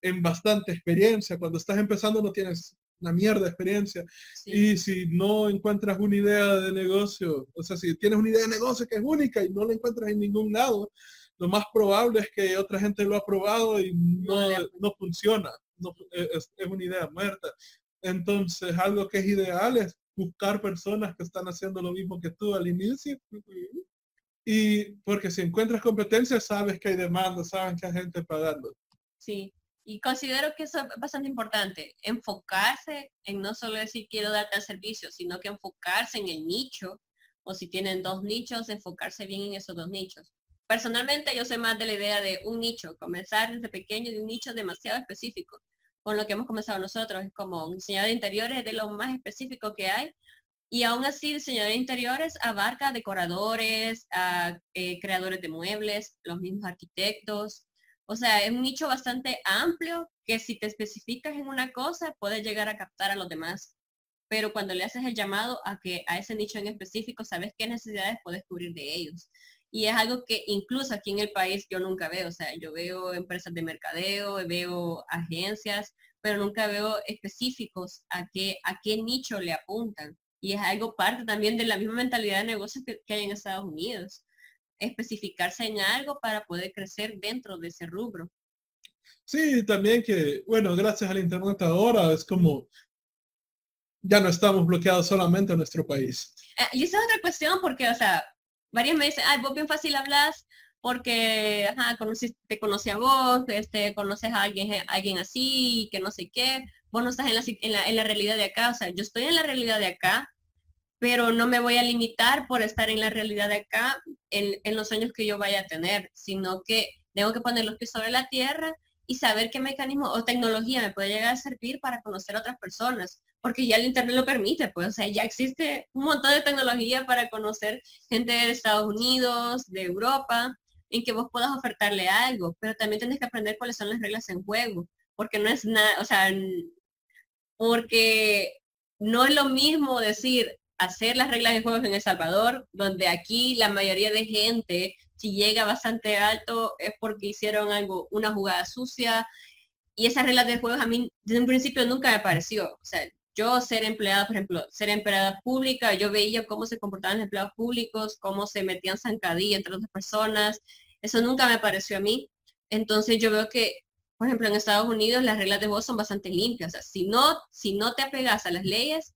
Speaker 2: en bastante experiencia. Cuando estás empezando no tienes una mierda de experiencia. Y si no encuentras una idea de negocio, o sea, si tienes una idea de negocio que es única y no la encuentras en ningún lado, lo más probable es que otra gente lo ha probado y no, no funciona. No, es, es, una idea muerta. Entonces, algo que es ideal es buscar personas que están haciendo lo mismo que tú al inicio. Y porque si encuentras competencia, sabes que hay demanda, saben que hay gente pagando.
Speaker 3: Sí, y considero que eso es bastante importante, enfocarse en no solo decir quiero darte el servicio, sino que enfocarse en el nicho, o si tienen dos nichos, enfocarse bien en esos dos nichos. Personalmente yo soy más de la idea de un nicho, comenzar desde pequeño de un nicho demasiado específico, con lo que hemos comenzado nosotros, es como un diseñador de interiores de lo más específico que hay, y aún así diseñador de interiores abarca decoradores, a, eh, creadores de muebles, los mismos arquitectos, o sea, es un nicho bastante amplio que si te especificas en una cosa, puedes llegar a captar a los demás. Pero cuando le haces el llamado a que a ese nicho en específico, sabes qué necesidades puedes cubrir de ellos. Y es algo que incluso aquí en el país yo nunca veo. O sea, yo veo empresas de mercadeo, veo agencias, pero nunca veo específicos a qué, a qué nicho le apuntan. Y es algo parte también de la misma mentalidad de negocios que hay en Estados Unidos especificarse en algo para poder crecer dentro de ese rubro.
Speaker 2: Sí, también que, bueno, gracias al Internet ahora es como, ya no estamos bloqueados solamente en nuestro país.
Speaker 3: Ah, y esa es otra cuestión porque, o sea, varias me dicen, ay, vos bien fácil hablas porque, ajá, te conoce a vos, este, conoces a alguien, alguien así, que no sé qué, vos no estás en la, en, la, en la realidad de acá, o sea, yo estoy en la realidad de acá, pero no me voy a limitar por estar en la realidad de acá en, los años que yo vaya a tener, sino que tengo que poner los pies sobre la tierra y saber qué mecanismo o tecnología me puede llegar a servir para conocer a otras personas, porque ya el Internet lo permite, pues, o sea, ya existe un montón de tecnología para conocer gente de Estados Unidos, de Europa, en que vos puedas ofertarle algo, pero también tienes que aprender cuáles son las reglas en juego, porque no es nada, o sea, porque no es lo mismo decir, hacer las reglas de juego en El Salvador, donde aquí la mayoría de gente si llega bastante alto es porque hicieron algo, una jugada sucia. Y esas reglas de juego a mí desde un principio nunca me pareció. O sea, yo ser empleada, por ejemplo, ser empleada pública, yo veía cómo se comportaban los empleados públicos, cómo se metían zancadilla entre otras personas. Eso nunca me pareció a mí. Entonces yo veo que, por ejemplo, en Estados Unidos las reglas de juego son bastante limpias. Si no, si no te apegas a las leyes,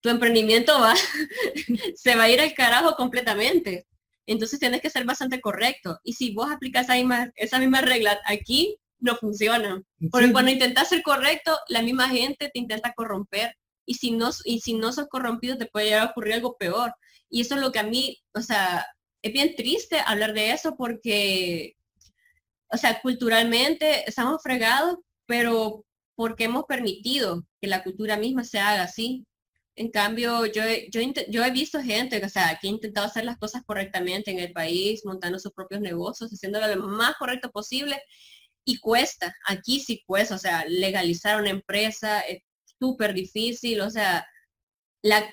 Speaker 3: tu emprendimiento va, se va a ir al carajo completamente. Entonces tienes que ser bastante correcto. Y si vos aplicas esa misma, esa misma regla aquí, no funciona. Porque cuando intentas ser correcto, la misma gente te intenta corromper. Y si no, y si no sos corrompido, te puede llegar a ocurrir algo peor. Y eso es lo que a mí, o sea, es bien triste hablar de eso porque, o sea, culturalmente estamos fregados, pero porque hemos permitido que la cultura misma se haga así. En cambio, yo, yo, yo he visto gente o sea, que ha intentado hacer las cosas correctamente en el país, montando sus propios negocios, haciéndolo lo más correcto posible y cuesta, aquí sí cuesta, o sea, legalizar una empresa es súper difícil, o sea, la,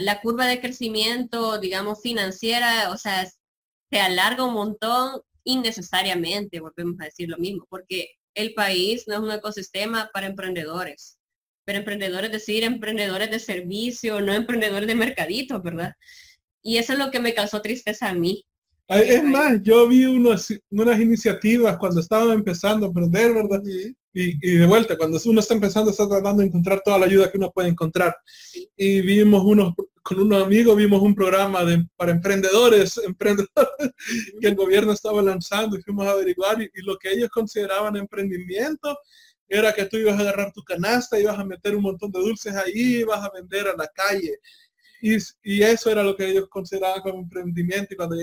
Speaker 3: la, curva de crecimiento, digamos, financiera, o sea, se alarga un montón innecesariamente, volvemos a decir lo mismo, porque el país no es un ecosistema para emprendedores, pero emprendedores, decir, emprendedores de servicio, no emprendedores de mercadito, ¿verdad? Y eso es lo que me causó tristeza a mí,
Speaker 2: es más, yo vi unas iniciativas cuando estaban empezando a aprender, ¿verdad? Y, de vuelta, cuando uno está empezando, está tratando de encontrar toda la ayuda que uno puede encontrar. Y vimos unos, con unos amigos, vimos un programa de, para emprendedores, emprendedores que el gobierno estaba lanzando y fuimos a averiguar y, y lo que ellos consideraban emprendimiento era que tú ibas a agarrar tu canasta, ibas a meter un montón de dulces ahí, ibas a vender a la calle y, eso era lo que ellos consideraban como emprendimiento. Y cuando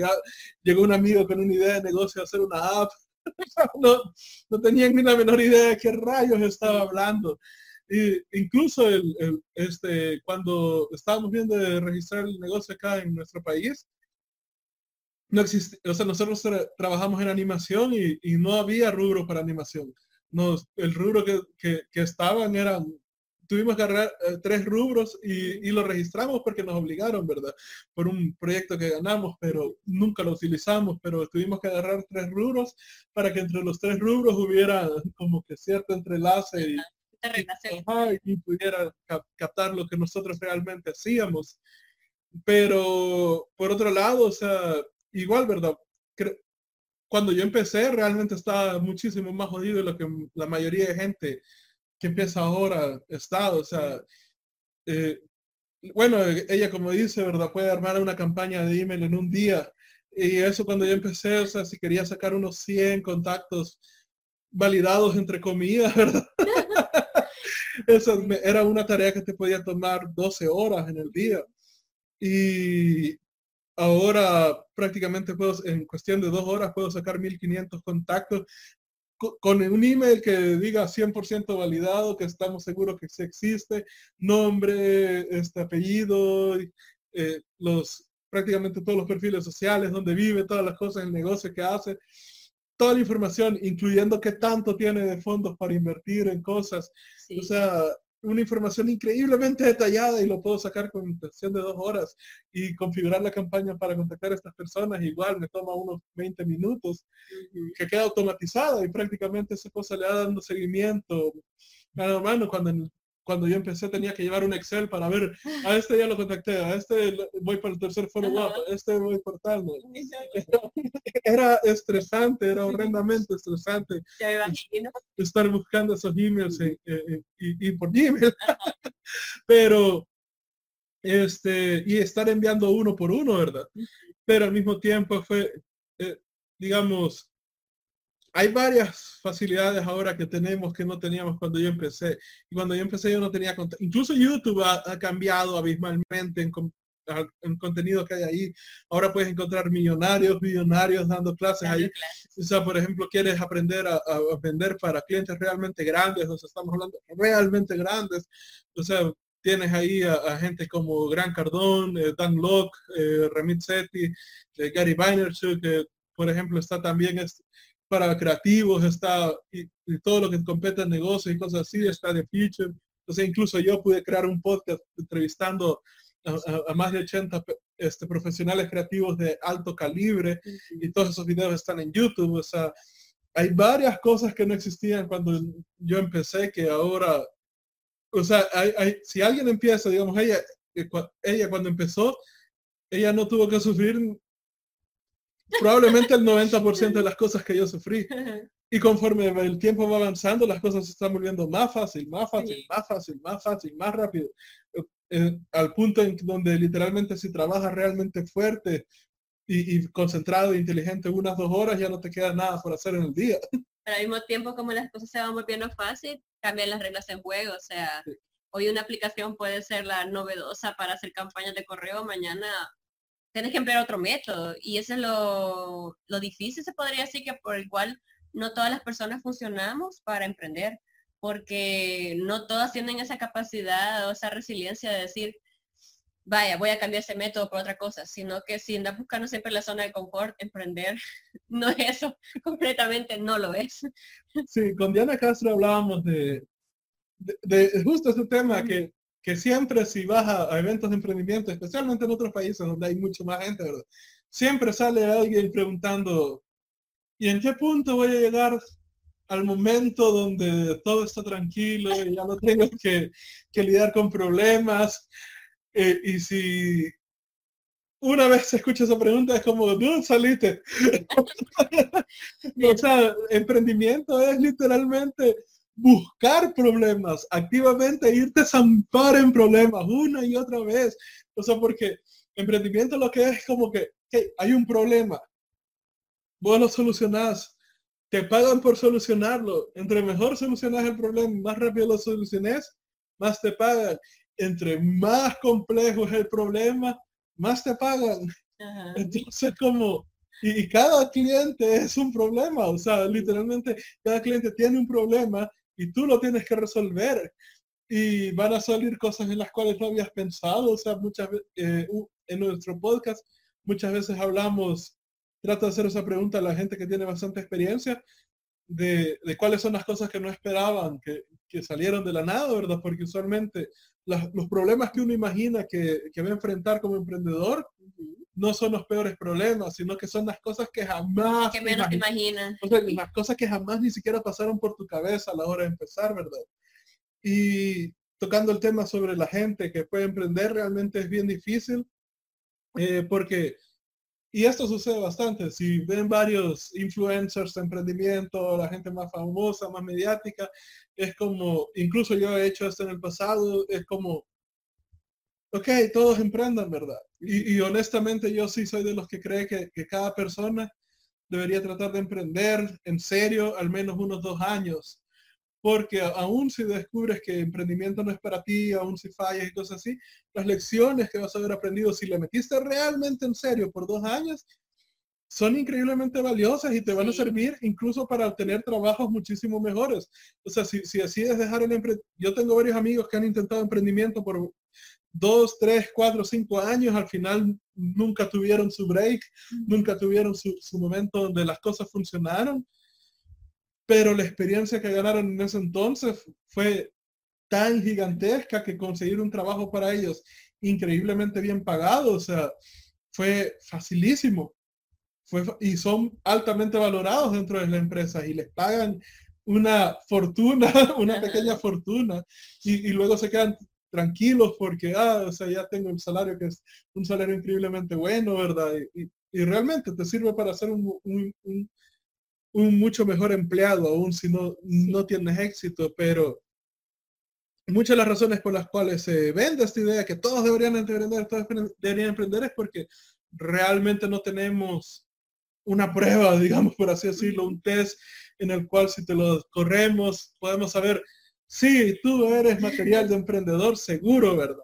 Speaker 2: llegó un amigo con una idea de negocio, hacer una app, no, no tenían ni la menor idea de qué rayos estaba hablando. Y incluso el, este, cuando estábamos viendo de registrar el negocio acá en nuestro país, no existe, o sea, nosotros trabajamos en animación y, no había rubro para animación. Nos, el rubro que, que, que estaban eran tuvimos que agarrar eh, tres rubros y, lo registramos porque nos obligaron, ¿verdad? Por un proyecto que ganamos, pero nunca lo utilizamos, pero tuvimos que agarrar tres rubros para que entre los tres rubros hubiera como que cierto entrelace y, y, pudiera captar lo que nosotros realmente hacíamos. Pero por otro lado, o sea, igual, ¿verdad? cuando yo empecé realmente estaba muchísimo más jodido de lo que la mayoría de gente que empieza ahora Estado, o sea, eh, bueno, ella como dice, ¿verdad? Puede armar una campaña de email en un día. Y eso cuando yo empecé, o sea, si quería sacar unos 100 contactos validados entre comillas, ¿verdad? Eso era una tarea que te podía tomar 12 horas en el día. Y ahora prácticamente puedo, en cuestión de dos horas, puedo sacar 1500 contactos con un email que diga 100% validado, que estamos seguros que sí existe, nombre, este apellido, eh, los prácticamente todos los perfiles sociales, donde vive, todas las cosas, el negocio que hace, toda la información, incluyendo qué tanto tiene de fondos para invertir en cosas. O sea, una información increíblemente detallada y lo puedo sacar con intención de dos horas y configurar la campaña para contactar a estas personas. Igual me toma unos 20 minutos, que queda automatizada y prácticamente esa cosa le da dando seguimiento. Claro, hermano, cuando cuando yo empecé tenía que llevar un Excel para ver, a este ya lo contacté, a este voy para el tercer follow-up, a este voy por tal. Era estresante, era horrendamente estresante. Estar buscando esos emails y, por email. Pero, este, y estar enviando uno por uno, ¿verdad? Pero al mismo tiempo fue, eh, digamos, hay varias facilidades ahora que tenemos que no teníamos cuando yo empecé. Y cuando yo empecé yo no tenía Incluso YouTube ha, cambiado abismalmente en, en, contenido que hay ahí. Ahora puedes encontrar millonarios, millonarios dando clases ahí. O sea, por ejemplo, quieres aprender a, vender para clientes realmente grandes, o sea, estamos hablando realmente grandes. O sea, tienes ahí a, gente como Gran Cardón, eh, Dan Locke, eh, Remit Sethi, eh, Gary Vaynerchuk, que por ejemplo está también este, para creativos, está y, todo lo que compete en negocios y cosas así, está de Future. Entonces incluso yo pude crear un podcast entrevistando a, más de 80 este, profesionales creativos de alto calibre y todos esos videos están en YouTube. O sea, hay varias cosas que no existían cuando yo empecé que ahora, o sea, hay, si alguien empieza, digamos, ella, eh, ella cuando empezó, ella no tuvo que sufrir probablemente el 90% de las cosas que yo sufrí. Y conforme el tiempo va avanzando, las cosas se están volviendo más fácil, más fácil, más fácil, más fácil, más rápido. Eh, al punto en donde literalmente si trabajas realmente fuerte y, concentrado e inteligente unas dos horas, ya no te queda nada por hacer en el día.
Speaker 3: Pero al mismo tiempo, como las cosas se van volviendo fácil, cambian las reglas en juego. O sea, hoy una aplicación puede ser la novedosa para hacer campañas de correo, mañana tienes que emplear otro método. Y eso es lo, lo difícil, se podría decir, que por el cual no todas las personas funcionamos para emprender porque no todas tienen esa capacidad o esa resiliencia de decir, vaya, voy a cambiar ese método por otra cosa, sino que si andas buscando siempre la zona de confort, emprender no es eso, completamente no lo es.
Speaker 2: Sí, con Diana Castro hablábamos de, de, justo ese tema que, que siempre si vas a, eventos de emprendimiento, especialmente en otros países donde hay mucho más gente, ¿verdad? Siempre sale alguien preguntando, ¿y en qué punto voy a llegar al momento donde todo está tranquilo y ya no tengo que, lidiar con problemas. Eh, y si una vez se escucha esa pregunta es como, no saliste? o sea, emprendimiento es literalmente buscar problemas, activamente irte a zampar en problemas una y otra vez. O sea, porque emprendimiento lo que es como que hay un problema, vos lo solucionás, te pagan por solucionarlo. Entre mejor solucionas el problema, más rápido lo soluciones, más te pagan. Entre más complejo es el problema, más te pagan. Entonces, como, y, cada cliente es un problema, o sea, literalmente cada cliente tiene un problema y tú lo tienes que resolver. Y van a salir cosas en las cuales no habías pensado, o sea, muchas eh, en nuestro podcast, muchas veces hablamos trato de hacer esa pregunta a la gente que tiene bastante experiencia de, cuáles son las cosas que no esperaban, que, salieron de la nada, ¿verdad? Porque usualmente los problemas que uno imagina que, va a enfrentar como emprendedor no son los peores problemas, sino que son las cosas que jamás...
Speaker 3: Que menos te imaginas.
Speaker 2: O sea, las cosas que jamás ni siquiera pasaron por tu cabeza a la hora de empezar, ¿verdad? Y tocando el tema sobre la gente que puede emprender, realmente es bien difícil, eh, porque y esto sucede bastante. Si ven varios influencers de emprendimiento, la gente más famosa, más mediática, es como, incluso yo he hecho esto en el pasado, es como, ok, todos emprendan, ¿verdad? Y, honestamente yo sí soy de los que cree que, que cada persona debería tratar de emprender en serio al menos unos dos años porque aún si descubres que emprendimiento no es para ti, aún si fallas y cosas así, las lecciones que vas a haber aprendido, si le metiste realmente en serio por dos años, son increíblemente valiosas y te van a servir incluso para obtener trabajos muchísimo mejores. O sea, si, si decides dejar el emprendimiento, yo tengo varios amigos que han intentado emprendimiento por dos, tres, cuatro, cinco años, al final nunca tuvieron su break, nunca tuvieron su, su momento donde las cosas funcionaron. Pero la experiencia que ganaron en ese entonces fue tan gigantesca que conseguir un trabajo para ellos increíblemente bien pagado, o sea, fue facilísimo. Fue, y son altamente valorados dentro de la empresa y les pagan una fortuna, una pequeña fortuna, y, luego se quedan tranquilos porque, ah, o sea, ya tengo el salario que es un salario increíblemente bueno, ¿verdad? Y, realmente te sirve para hacer un, un mucho mejor empleado, aún si no, no tienes éxito, pero muchas de las razones por las cuales se vende esta idea que todos deberían emprender, todos deberían emprender es porque realmente no tenemos una prueba, digamos por así decirlo, un test en el cual si te lo corremos podemos saber si tú eres material de emprendedor seguro, ¿verdad?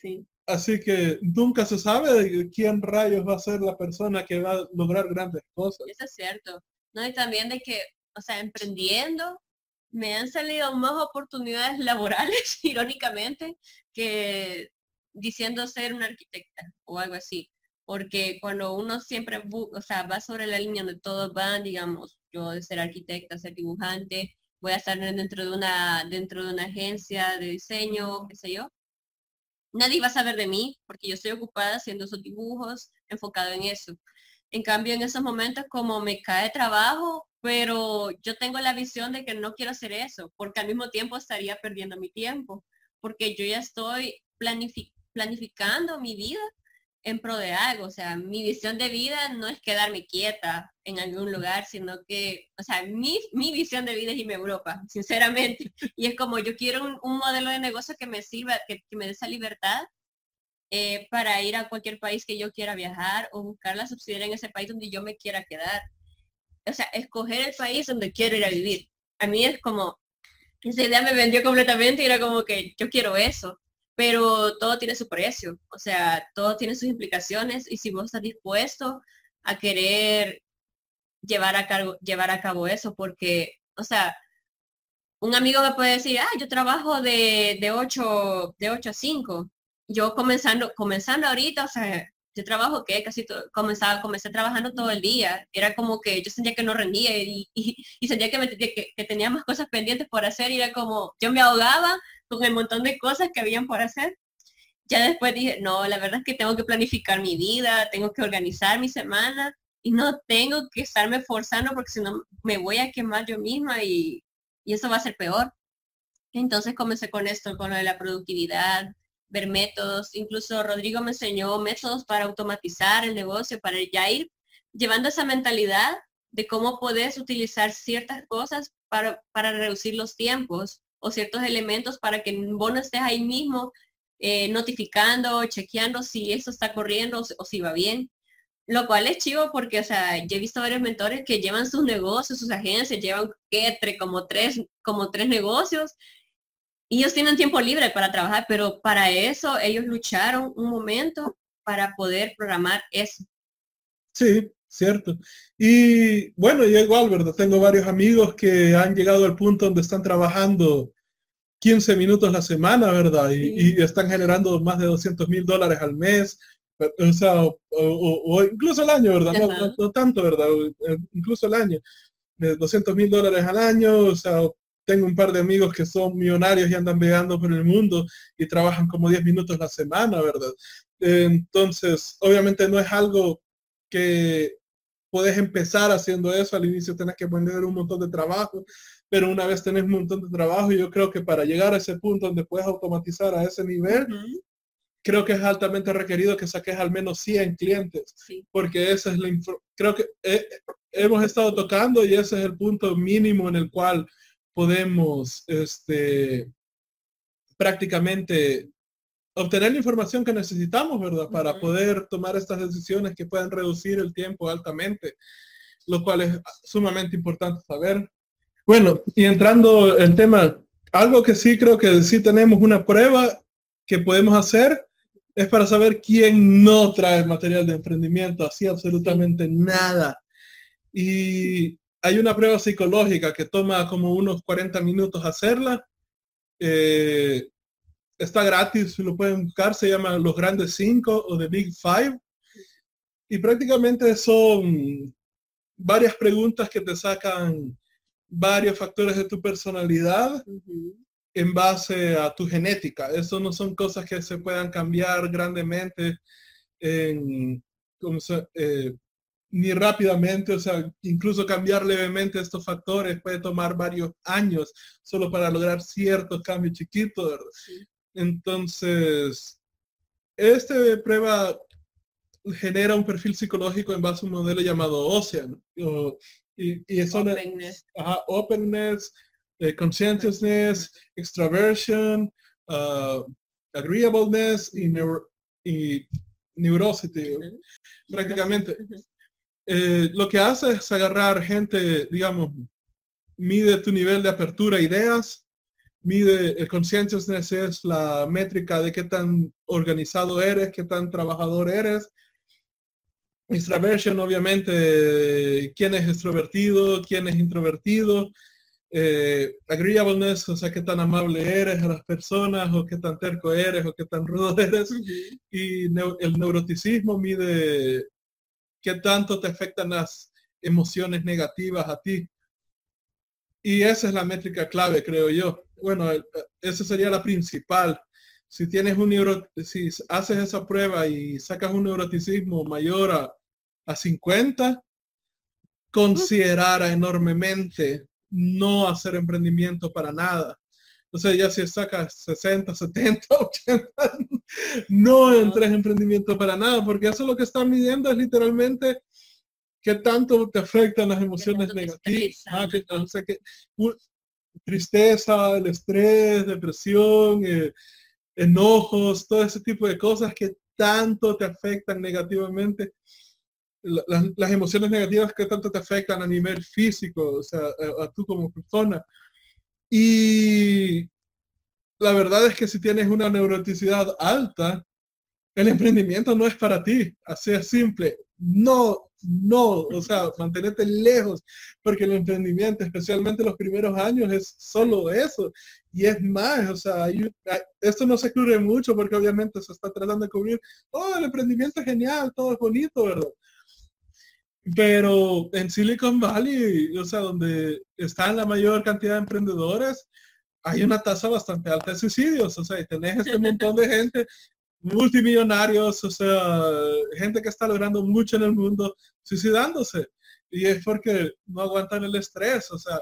Speaker 3: Sí.
Speaker 2: Así que nunca se sabe quién rayos va a ser la persona que va a lograr grandes cosas.
Speaker 3: Eso es cierto. ¿no? Y también de que, o sea, emprendiendo, me han salido más oportunidades laborales, irónicamente, que diciendo ser una arquitecta o algo así. Porque cuando uno siempre, o sea, va sobre la línea donde todos van, digamos, yo de ser arquitecta, ser dibujante, voy a estar dentro de una, dentro de una agencia de diseño, qué sé yo, nadie va a saber de mí porque yo estoy ocupada haciendo esos dibujos, enfocado en eso. En cambio, en esos momentos como me cae trabajo, pero yo tengo la visión de que no quiero hacer eso, porque al mismo tiempo estaría perdiendo mi tiempo, porque yo ya estoy planificando mi vida en pro de algo. O sea, mi visión de vida no es quedarme quieta en algún lugar, sino que, o sea, mi, mi visión de vida es irme a Europa, sinceramente. Y es como yo quiero un, modelo de negocio que me sirva, que, me dé esa libertad eh, para ir a cualquier país que yo quiera viajar o buscar la subsidiaria en ese país donde yo me quiera quedar. O sea, escoger el país donde quiero ir a vivir. A mí es como, esa idea me vendió completamente y era como que yo quiero eso pero todo tiene su precio, o sea, todo tiene sus implicaciones y si vos estás dispuesto a querer llevar a, cargo, llevar a cabo eso, porque, o sea, un amigo me puede decir, ah, yo trabajo de, de 8, de 8 a 5. Yo comenzando, comenzando ahorita, o sea, yo trabajo que casi todo, comenzaba, comencé trabajando todo el día. Era como que yo sentía que no rendía y, sentía que, que, tenía más cosas pendientes por hacer y era como, yo me ahogaba con el montón de cosas que habían por hacer. Ya después dije, no, la verdad es que tengo que planificar mi vida, tengo que organizar mi semana y no tengo que estarme forzando porque si no me voy a quemar yo misma y, y eso va a ser peor. Entonces comencé con esto, con lo de la productividad, ver métodos. Incluso Rodrigo me enseñó métodos para automatizar el negocio, para ya ir llevando esa mentalidad de cómo puedes utilizar ciertas cosas para, para reducir los tiempos o ciertos elementos para que vos no estés ahí mismo eh, notificando, chequeando si eso está corriendo o, si va bien. Lo cual es chivo porque, o sea, yo he visto varios mentores que llevan sus negocios, sus agencias, llevan ¿qué? como tres, como tres negocios y ellos tienen tiempo libre para trabajar, pero para eso ellos lucharon un momento para poder programar eso.
Speaker 2: Sí, cierto. Y bueno, yo igual, ¿verdad? Tengo varios amigos que han llegado al punto donde están trabajando 15 minutos la semana, ¿verdad? Y, están generando más de 200 mil dólares al mes, o sea, o, incluso el año, ¿verdad? No, tanto, ¿verdad? Incluso el año. 200 mil dólares al año, o sea, tengo un par de amigos que son millonarios y andan viajando por el mundo y trabajan como 10 minutos la semana, ¿verdad? Entonces, obviamente no es algo que puedes empezar haciendo eso, al inicio tenés que poner un montón de trabajo, pero una vez tenés un montón de trabajo, yo creo que para llegar a ese punto donde puedes automatizar a ese nivel, creo que es altamente requerido que saques al menos 100 clientes, porque esa es la, creo que hemos estado tocando y ese es el punto mínimo en el cual podemos este, prácticamente obtener la información que necesitamos, ¿verdad? Para poder tomar estas decisiones que puedan reducir el tiempo altamente, lo cual es sumamente importante saber. Bueno, y entrando en tema, algo que sí creo que sí tenemos una prueba que podemos hacer es para saber quién no trae material de emprendimiento, así absolutamente nada. Y hay una prueba psicológica que toma como unos 40 minutos hacerla. Eh, está gratis, lo pueden buscar, se llama Los Grandes Cinco o The Big Five. Y prácticamente son varias preguntas que te sacan varios factores de tu personalidad en base a tu genética. Eso no son cosas que se puedan cambiar grandemente en, eh, ni rápidamente, o sea, incluso cambiar levemente estos factores puede tomar varios años solo para lograr ciertos cambios chiquitos. Entonces, este prueba genera un perfil psicológico en base a un modelo llamado Ocean. y, y openness, openness eh, conscientiousness, extraversion, uh, agreeableness y, y neurosity. Prácticamente. Eh, lo que hace es agarrar gente, digamos, mide tu nivel de apertura a ideas, mide el conscientiousness es la métrica de qué tan organizado eres, qué tan trabajador eres. Extraversion, obviamente, quién es extrovertido, quién es introvertido. Eh, agreeableness, o sea, qué tan amable eres a las personas, o qué tan terco eres, o qué tan rudo eres. Y el neuroticismo mide qué tanto te afectan las emociones negativas a ti. Y esa es la métrica clave, creo yo. Bueno, esa sería la principal. si tienes un neuro, si haces esa prueba y sacas un neuroticismo mayor a, a 50, considerara enormemente no hacer emprendimiento para nada. Sea, ya si sacas 60, 70, 80, no entres en emprendimiento para nada, porque eso lo que están midiendo es literalmente qué tanto te afectan las emociones negativas. Ah, o sea, que, tristeza, el estrés, depresión, eh, enojos, todo ese tipo de cosas que tanto te afectan negativamente las, emociones negativas que tanto te afectan a nivel físico, o sea, a, tú como persona. Y la verdad es que si tienes una neuroticidad alta, el emprendimiento no es para ti, así es simple. No, no, o sea, mantenerte lejos, porque el emprendimiento, especialmente los primeros años, es solo eso. Y es más, o sea, esto no se cubre mucho porque obviamente se está tratando de cubrir, oh, el emprendimiento es genial, todo es bonito, ¿verdad? Pero en Silicon Valley, o sea, donde están la mayor cantidad de emprendedores, hay una tasa bastante alta de suicidios, o sea, y tenés este montón de gente, multimillonarios, o sea, gente que está logrando mucho en el mundo suicidándose. Y es porque no aguantan el estrés, o sea,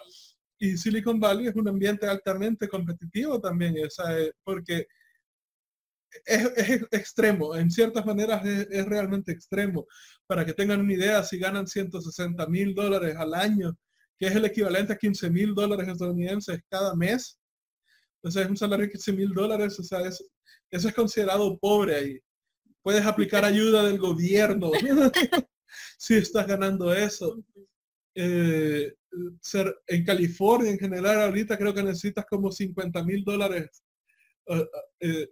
Speaker 2: y Silicon Valley es un ambiente altamente competitivo también, o sea, porque es, extremo, en ciertas maneras es, realmente extremo. Para que tengan una idea, si ganan 160 mil dólares al año, que es el equivalente a 15 mil dólares estadounidenses cada mes, sea, es un salario de 15 mil dólares, o sea, eso es considerado pobre ahí. Puedes aplicar ayuda del gobierno si estás ganando eso. Eh, ser, en California en general ahorita creo que necesitas como 50 mil dólares eh, eh,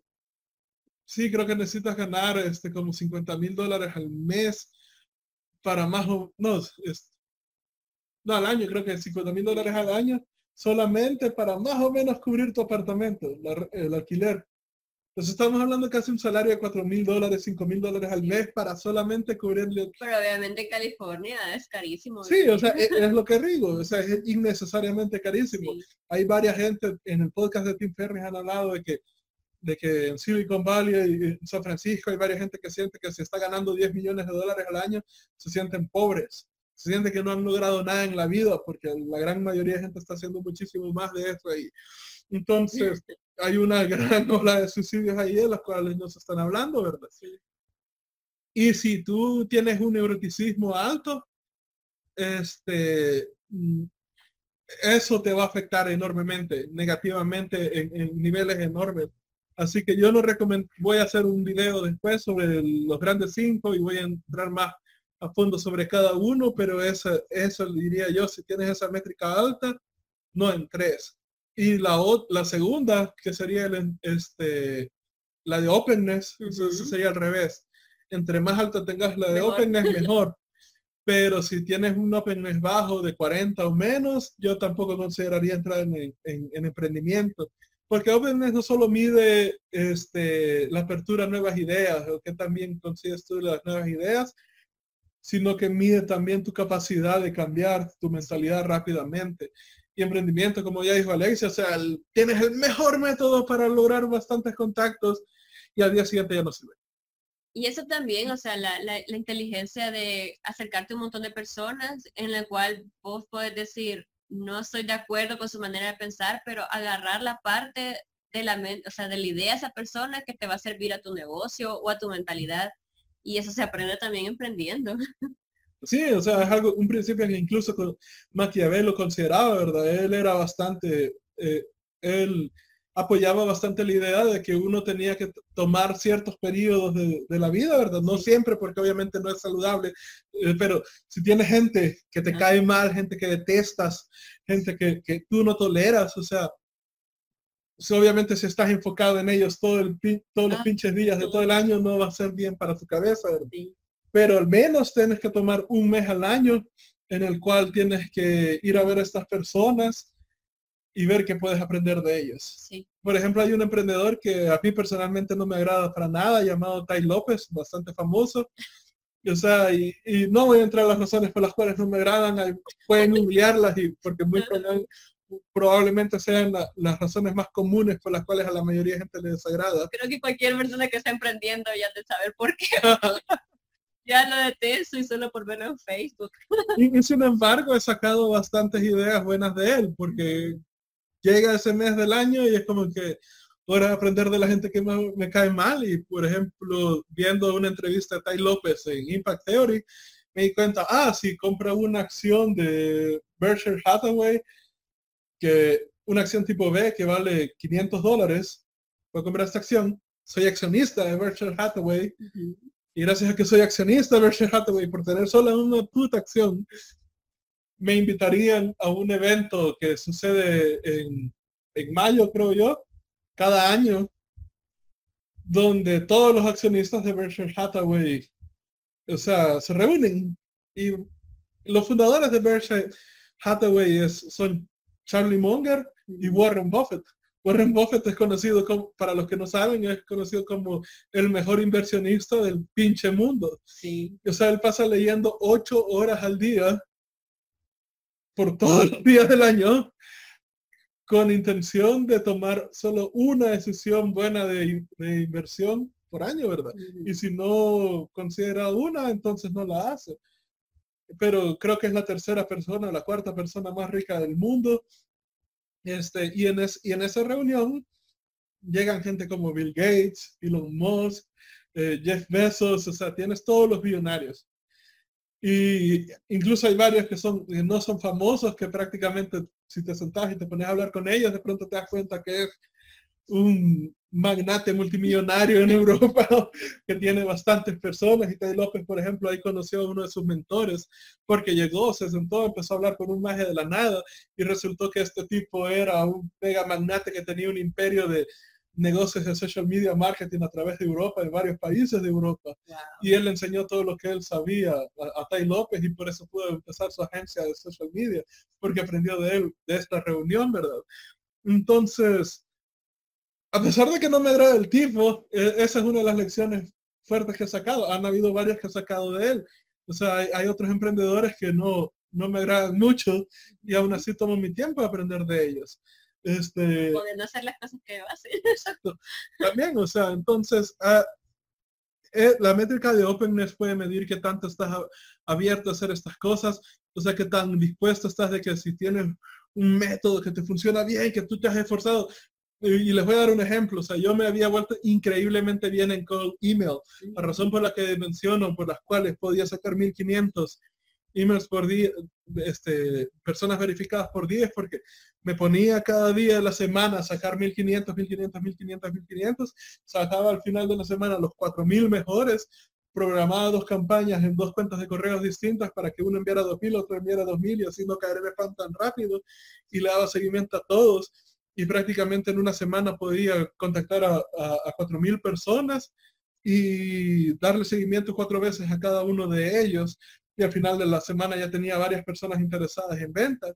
Speaker 2: sí, creo que necesitas ganar este, como 50 mil dólares al mes para más o no, no al año, creo que 50 mil dólares al año solamente para más o menos cubrir tu apartamento, el alquiler. Entonces estamos hablando casi un salario de 4 mil dólares, 5 mil dólares al mes para solamente cubrirle.
Speaker 3: Pero obviamente California es carísimo.
Speaker 2: Sí, o sea, es, lo que digo, o sea, es innecesariamente carísimo. Hay varias gente en el podcast de Tim Ferris han hablado de que de que en Silicon Valley y en San Francisco hay varias gente que siente que se está ganando 10 millones de dólares al año, se sienten pobres, se sienten que no han logrado nada en la vida porque la gran mayoría de gente está haciendo muchísimo más de eso ahí. Entonces, hay una gran ola de suicidios ahí de las cuales nos están hablando, ¿verdad? Y si tú tienes un neuroticismo alto, este, mm, eso te va a afectar enormemente, negativamente en niveles enormes Así que yo no recomiendo, voy a hacer un video después sobre los grandes cinco y voy a entrar más a fondo sobre cada uno, pero eso, eso diría yo, si tienes esa métrica alta, no en tres. Y la, la segunda, que sería el, este, la de openness, sería al revés. Entre más alta tengas la de openness, mejor. Pero si tienes un openness bajo de 40 o menos, yo tampoco consideraría entrar en, en emprendimiento porque OpenNet no solo mide este, la apertura a nuevas ideas, o que también consigues tú las nuevas ideas, sino que mide también tu capacidad de cambiar tu mentalidad rápidamente. Y emprendimiento, como ya dijo Alexia, o sea, tienes el mejor método para lograr bastantes contactos y al día siguiente ya no sirve.
Speaker 3: Y eso también, o sea, la, la, inteligencia de acercarte a un montón de personas en la cual vos podés decir, no estoy de acuerdo con su manera de pensar, pero agarrar la parte de la mente, o sea, de la idea de esa persona que te va a servir a tu negocio o a tu mentalidad. Y eso se aprende también emprendiendo.
Speaker 2: Sí, o sea, es algo, un principio que incluso Maquiavelo consideraba, ¿verdad? Él era bastante, eh, él apoyaba bastante la idea de que uno tenía que tomar ciertos periodos de, la vida, ¿verdad? No siempre, porque obviamente no es saludable, eh, pero si tienes gente que te cae mal, gente que detestas, gente que, que tú no toleras, o sea, obviamente si estás enfocado en ellos todo el, todos los ah, pinches días de todo el año, no va a ser bien para tu cabeza, ¿verdad? Pero al menos tienes que tomar un mes al año en el cual tienes que ir a ver a estas personas, y ver qué puedes aprender de ellos. Por ejemplo, hay un emprendedor que a mí personalmente no me agrada para nada, llamado Tai López, bastante famoso. O sea, y, no voy a entrar a las razones por las cuales no me agradan, pueden humillarlas y porque muy probablemente sean las razones más comunes por las cuales a la mayoría de gente le desagrada.
Speaker 3: Creo que cualquier persona que está emprendiendo ya de saber por qué. ya lo detesto y solo por verlo en Facebook.
Speaker 2: y, sin embargo he sacado bastantes ideas buenas de él, porque llega ese mes del año y es como que hora de aprender de la gente que me, me cae mal. Y por ejemplo viendo una entrevista de Tai López en Impact Theory me di cuenta, ah, si compra una acción de Berkshire Hathaway, que una acción tipo B que vale 500 dólares, voy a comprar esta acción, soy accionista de Berkshire Hathaway, y gracias a que soy accionista de Berkshire Hathaway por tener solo una puta acción, me invitarían a un evento que sucede en, en mayo, creo yo, cada año, donde todos los accionistas de Berkshire Hathaway o sea, se reúnen y los fundadores de Berkshire Hathaway son Charlie Munger y Warren Buffett. Warren Buffett es conocido como, para los que no saben, es conocido como el mejor inversionista del pinche mundo.
Speaker 3: Sí.
Speaker 2: O sea, él pasa leyendo ocho horas al día por todos los días del año con intención de tomar solo una decisión buena de, de inversión por año, ¿verdad? Y si no considera una, entonces no la hace. Pero creo que es la tercera persona, la cuarta persona más rica del mundo. Este, y, en y en esa reunión llegan gente como Bill Gates, Elon Musk, eh, Jeff Bezos, o sea, tienes todos los billonarios. Y incluso hay varios que son no son famosos, que prácticamente si te sentás y te pones a hablar con ellos, de pronto te das cuenta que es un magnate multimillonario en Europa que tiene bastantes personas. Y Ted López, por ejemplo, ahí conoció a uno de sus mentores porque llegó, se sentó, empezó a hablar con un maje de la nada y resultó que este tipo era un mega magnate que tenía un imperio de negocios de social media marketing a través de Europa, en varios países de Europa. Y él le enseñó todo lo que él sabía a, a Tai López y por eso pudo empezar su agencia de social media, porque aprendió de él, de esta reunión, ¿verdad? Entonces, a pesar de que no me agrada el tipo, e, esa es una de las lecciones fuertes que he sacado. Han habido varias que he sacado de él. O sea, hay, otros emprendedores que no, no me agradan mucho y aún así tomo mi tiempo a aprender de ellos. Este,
Speaker 3: o de no hacer las cosas que hacen.
Speaker 2: Exacto. También, o sea, entonces, ah, eh, la métrica de openness puede medir qué tanto estás abierto a hacer estas cosas, o sea, qué tan dispuesto estás de que si tienes un método que te funciona bien, que tú te has esforzado, y les voy a dar un ejemplo, o sea, yo me había vuelto increíblemente bien en cold email, la razón por la que menciono, por las cuales podía sacar 1500 emails por día, este, personas verificadas por día, porque me ponía cada día de la semana a sacar 1500, 1500, 1500, 1500, sacaba al final de la semana los 4000 mejores, programaba dos campañas en dos cuentas de correos distintas para que uno enviara 2000, otro enviara 2000 y así no caer en spam tan rápido y le daba seguimiento a todos y prácticamente en una semana podía contactar a, a, 4.000 personas y darle seguimiento cuatro veces a cada uno de ellos. Y al final de la semana ya tenía varias personas interesadas en venta.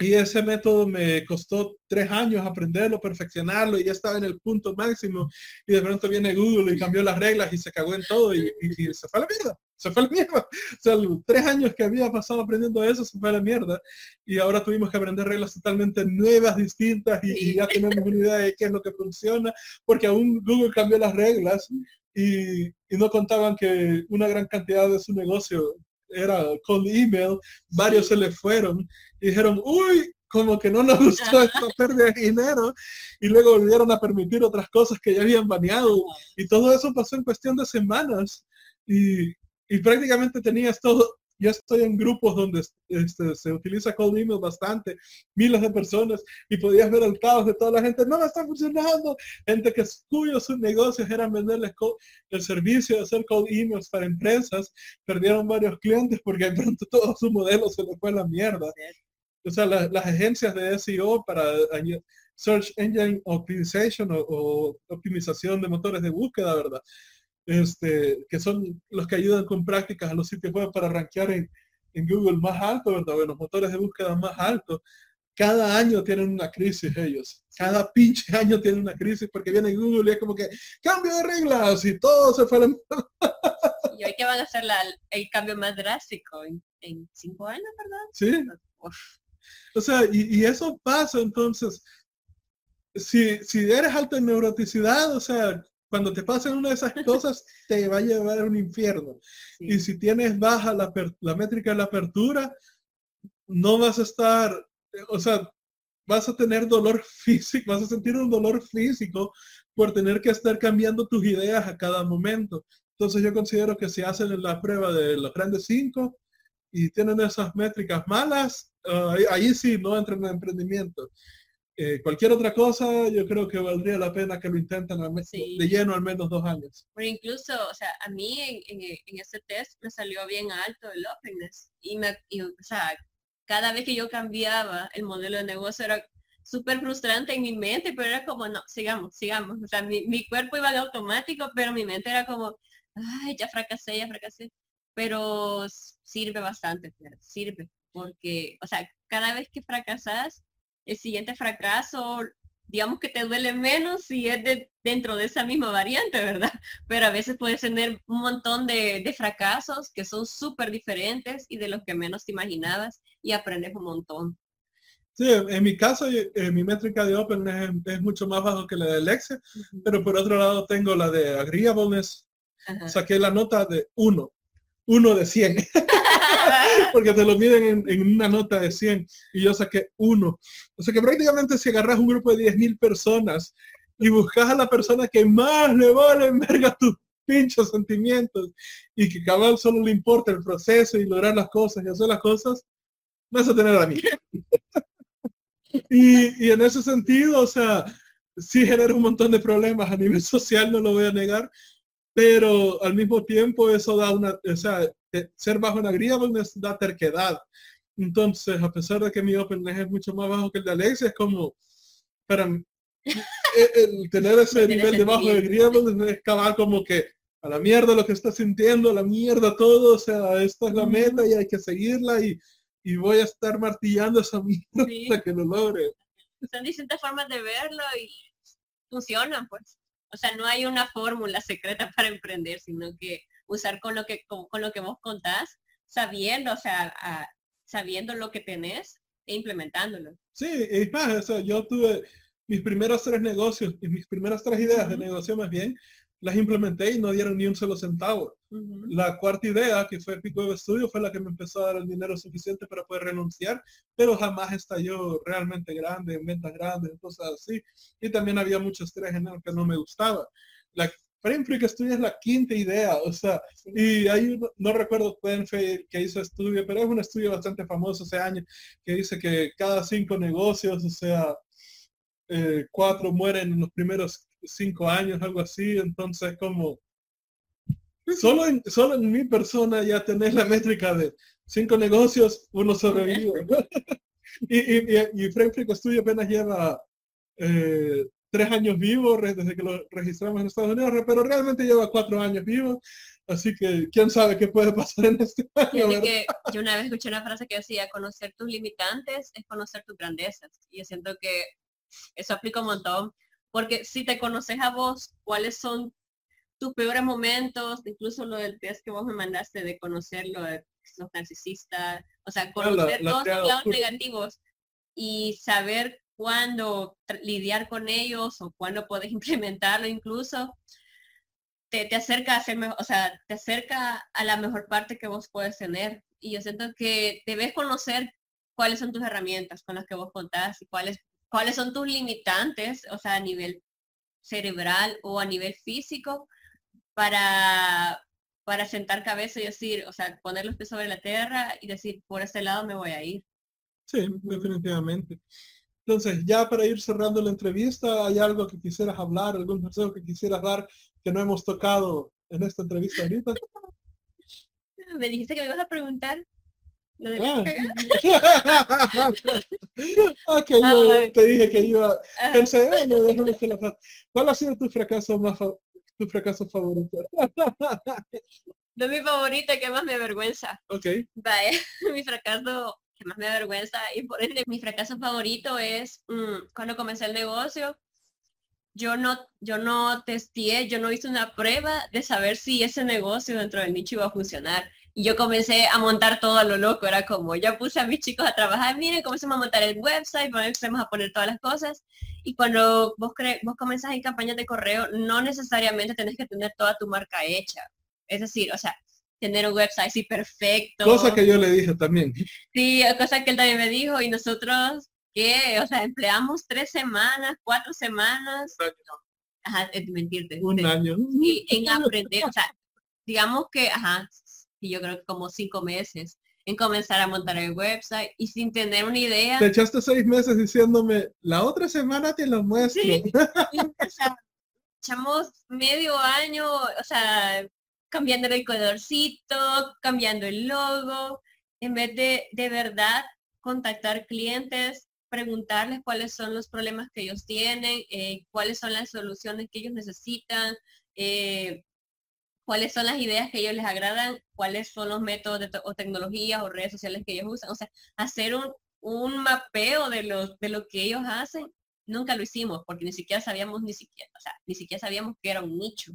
Speaker 2: Y ese método me costó tres años aprenderlo, perfeccionarlo y ya estaba en el punto máximo. Y de pronto viene Google y cambió las reglas y se cagó en todo y, se fue a la mierda. Se fue a la mierda. O sea, los tres años que había pasado aprendiendo eso se fue a la mierda. Y ahora tuvimos que aprender reglas totalmente nuevas, distintas y, ya tenemos una idea de qué es lo que funciona. Porque aún Google cambió las reglas y, y no contaban que una gran cantidad de su negocio era cold email, varios se le fueron y dijeron, uy, como que no nos gustó esta pérdida de dinero y luego volvieron a permitir otras cosas que ya habían baneado y todo eso pasó en cuestión de semanas y, y prácticamente tenías todo, yo estoy en grupos donde este, se utiliza cold email bastante, miles de personas, y podías ver el caos de toda la gente, no me está funcionando, gente que cuyos sus negocios eran venderles el servicio de hacer cold emails para empresas, perdieron varios clientes porque de pronto todo su modelo se le fue a la mierda. O sea, las agencias de SEO para Search Engine Optimization o, o optimización de motores de búsqueda, ¿verdad? Este, que son los que ayudan con prácticas a los sitios web para rankear en, Google más alto, ¿verdad? Bueno, los motores de búsqueda más altos. Cada año tienen una crisis ellos. Cada pinche año tienen una crisis porque viene Google y es como que cambio de reglas y todo se fue a
Speaker 3: Y hoy que van a hacer el cambio más drástico en, cinco años, ¿verdad?
Speaker 2: Sí. O sea, y, eso pasa entonces. Si, si eres alto en neuroticidad, o sea, cuando te pasen una de esas cosas, te va a llevar a un infierno. Y si tienes baja la, la métrica de la apertura, no vas a estar, o sea, vas a tener dolor físico, vas a sentir un dolor físico por tener que estar cambiando tus ideas a cada momento. Entonces yo considero que si hacen la prueba de los grandes cinco y tienen esas métricas malas, ah, ahí, sí no entran en emprendimiento. Eh, cualquier otra cosa, yo creo que valdría la pena que lo intenten de lleno al menos dos años.
Speaker 3: Pero incluso, o sea, a mí en, en, ese test me salió bien alto el openness. Y, me, o sea, cada vez que yo cambiaba el modelo de negocio era súper frustrante en mi mente, pero era como, no, sigamos, sigamos. O sea, mi, mi cuerpo iba en automático, pero mi mente era como, ay, ya fracasé, ya fracasé. Pero sirve bastante, sirve, porque, o sea, cada vez que fracasas, el siguiente fracaso, digamos que te duele menos si es de, dentro de esa misma variante, ¿verdad? Pero a veces puedes tener un montón de, de fracasos que son súper diferentes y de los que menos te imaginabas y aprendes un montón.
Speaker 2: Sí, en mi caso, eh, mi métrica de Open es, mucho más bajo que la de Lexia, pero por otro lado tengo la de Agreeableness. Saqué la nota de 1, 1 de 100. porque te lo miden en, una nota de 100 y yo saqué uno. O sea que prácticamente si agarras un grupo de 10.000 personas y buscas a la persona que más le vale verga tus pinchos sentimientos y que cabal solo le importa el proceso y lograr las cosas y hacer las cosas, vas a tener a mí. y, y en ese sentido, o sea, sí genera un montón de problemas a nivel social, no lo voy a negar, pero al mismo tiempo eso da una, o sea, ser bajo una agreeableness da terquedad. Entonces, a pesar de que mi openness es mucho más bajo que el de Alex, es como, para el, tener ese nivel de bajo de agreeableness es acabar como que a la mierda lo que está sintiendo, a la mierda todo, o sea, esta es la meta y hay que seguirla y, y voy a estar martillando esa mierda hasta que lo logre.
Speaker 3: Son distintas formas de verlo y funcionan, pues. O sea, no hay una fórmula secreta para emprender, sino que usar con lo que, con, lo que vos contás, sabiendo, o sea, sabiendo lo que tenés e implementándolo.
Speaker 2: Sí, es más, yo tuve mis primeros tres negocios y mis primeras tres ideas de negocio más bien, las implementé y no dieron ni un solo centavo. La cuarta idea, que fue Pico de Estudio, fue la que me empezó a dar el dinero suficiente para poder renunciar, pero jamás estalló realmente grande, en ventas grandes, cosas así. Y también había muchos tres en el que no me gustaba. La Frame Freak Studio es la quinta idea, o sea, y hay, no recuerdo quién fue que hizo estudio, pero es un estudio bastante famoso ese año, que dice que cada cinco negocios, o sea, eh, cuatro mueren en los primeros cinco años, algo así, entonces como solo en, solo en mi persona ya tenés la métrica de cinco negocios, uno sobrevive. y, y, y, Studio apenas lleva eh, tres años vivo desde que lo registramos en Estados Unidos, pero realmente lleva cuatro años vivo, así que quién sabe qué puede pasar en este año.
Speaker 3: Que yo una vez escuché una frase que decía, conocer tus limitantes es conocer tus grandezas. Y yo siento que eso aplica un montón, porque si te conoces a vos, cuáles son tus peores momentos, incluso lo del test que vos me mandaste de conocerlo, de los narcisistas, o sea, conocer todos los lados negativos y saber cuándo lidiar con ellos o cuándo puedes implementarlo incluso, te, te acerca a ser o sea, te acerca a la mejor parte que vos puedes tener. Y yo siento que debes conocer cuáles son tus herramientas con las que vos contás y cuáles, cuáles son tus limitantes, o sea, a nivel cerebral o a nivel físico, para, para sentar cabeza y decir, o sea, poner los pies sobre la tierra y decir, por este lado me voy a ir.
Speaker 2: Sí, definitivamente. Entonces, ya para ir cerrando la entrevista, ¿hay algo que quisieras hablar, algún consejo que quisieras dar que no hemos tocado en esta entrevista ahorita?
Speaker 3: Me dijiste que me ibas a preguntar. ¿Lo de ah.
Speaker 2: que yo te dije que iba. Pensé, bueno, déjame que la ¿Cuál ha sido tu fracaso más tu fracaso favorito?
Speaker 3: no mi favorito, que más me avergüenza.
Speaker 2: Ok.
Speaker 3: Vaya, mi fracaso que más me avergüenza y por ende mi fracaso favorito es mm, cuando comencé el negocio, yo no, yo no testé, yo no hice una prueba de saber si ese negocio dentro del nicho iba a funcionar. Y yo comencé a montar todo a lo loco, era como, ya puse a mis chicos a trabajar, miren, comencemos a montar el website, comencemos a poner todas las cosas. Y cuando vos, cre vos comenzás en campañas de correo, no necesariamente tenés que tener toda tu marca hecha. Es decir, o sea, tener un website así perfecto.
Speaker 2: Cosa que yo le dije también.
Speaker 3: Sí, cosa que él también me dijo y nosotros, ¿qué? O sea, empleamos tres semanas, cuatro semanas. Ajá, es mentirte.
Speaker 2: Un año.
Speaker 3: Y en aprender, o sea, digamos que, ajá, y yo creo que como cinco meses en comenzar a montar el website y sin tener una idea.
Speaker 2: Te echaste seis meses diciéndome, la otra semana te lo muestro. Sí.
Speaker 3: o sea, echamos medio año, o sea, cambiando el colorcito, cambiando el logo, en vez de de verdad contactar clientes, preguntarles cuáles son los problemas que ellos tienen, eh, cuáles son las soluciones que ellos necesitan, eh, cuáles son las ideas que ellos les agradan, cuáles son los métodos o tecnologías o redes sociales que ellos usan. O sea, hacer un, un mapeo de lo, de lo que ellos hacen, nunca lo hicimos porque ni siquiera sabíamos, ni siquiera, o sea, ni siquiera sabíamos que era un nicho.